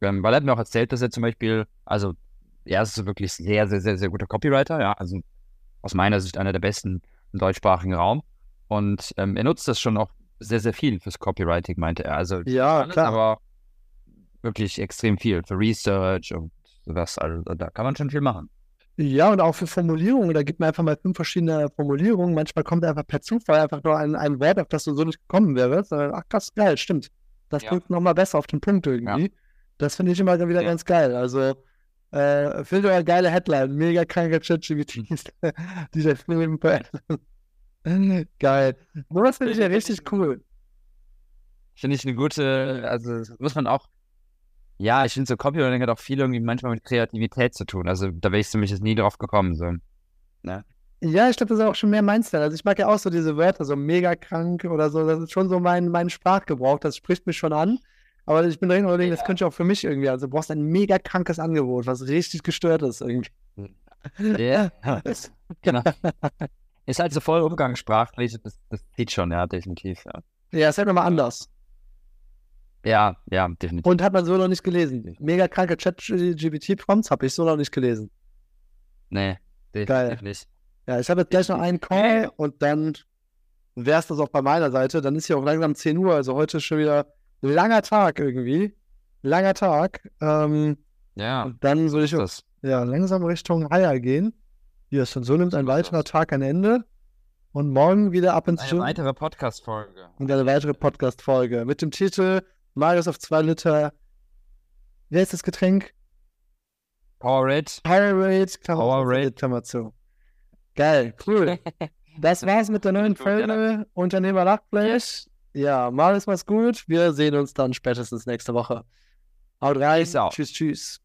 Ähm, weil er hat mir auch erzählt, dass er zum Beispiel, also er ist wirklich sehr, sehr, sehr, sehr guter Copywriter, ja, also aus meiner Sicht einer der besten im deutschsprachigen Raum. Und ähm, er nutzt das schon auch sehr, sehr viel fürs Copywriting, meinte er. Also ja, klar. aber wirklich extrem viel für Research und sowas. Also da kann man schon viel machen. Ja, und auch für Formulierungen, da gibt man einfach mal fünf verschiedene Formulierungen. Manchmal kommt einfach per Zufall einfach nur ein, ein Wort, auf das du so nicht gekommen wärst. Ach, krass, geil, stimmt. Das ja. drückt nochmal besser auf den Punkt irgendwie. Ja. Das finde ich immer wieder ja. ganz geil. Also, äh, finde ich eine geile Headline. Mega kranker ChatGPT, <laughs> die das Film <laughs> Geil. Das finde ich ja richtig cool. Finde ich eine gute, also muss man auch ja, ich finde so Copywriting hat auch viel irgendwie manchmal mit Kreativität zu tun. Also da wäre ich zumindest jetzt nie drauf gekommen. So. Ne? Ja, ich glaube, das ist auch schon mehr mein Style. Also ich mag ja auch so diese Wörter, so mega krank oder so. Das ist schon so mein, mein Sprachgebrauch. Das spricht mich schon an. Aber ich bin drin überlegen, ja. das könnte ich auch für mich irgendwie. Also du brauchst ein mega krankes Angebot, was richtig gestört ist irgendwie. Ja, <laughs> genau. Ist halt so voll umgangssprachlich. Das, das sieht schon, ja, definitiv. Ja, ja ist halt nochmal anders. Ja, ja, definitiv. Und hat man so noch nicht gelesen. Mega kranke Chat-GPT-Prompts habe ich so noch nicht gelesen. Nee, definitiv nicht. Ja, ich habe jetzt gleich noch einen Call und dann wäre es das auch bei meiner Seite. Dann ist hier auch langsam 10 Uhr, also heute schon wieder langer Tag irgendwie. Langer Tag. Ähm, ja. Und dann würde ich das. ja, langsam Richtung Eier gehen. Hier ist schon so nimmt ein weiterer Tag ein Ende. Und morgen wieder ab ins Eine weitere Podcast-Folge. Und eine weitere Podcast-Folge mit dem Titel Marius auf 2 Liter. Wer ist das Getränk? Powerade. Powerade, Klammer, Powerade. Klammer zu. Geil, cool. <laughs> das war's mit der neuen Folge Unternehmer Lachfleisch. Ja, Marius, mach's gut. Wir sehen uns dann spätestens nächste Woche. Haut rein. Tschüss, tschüss.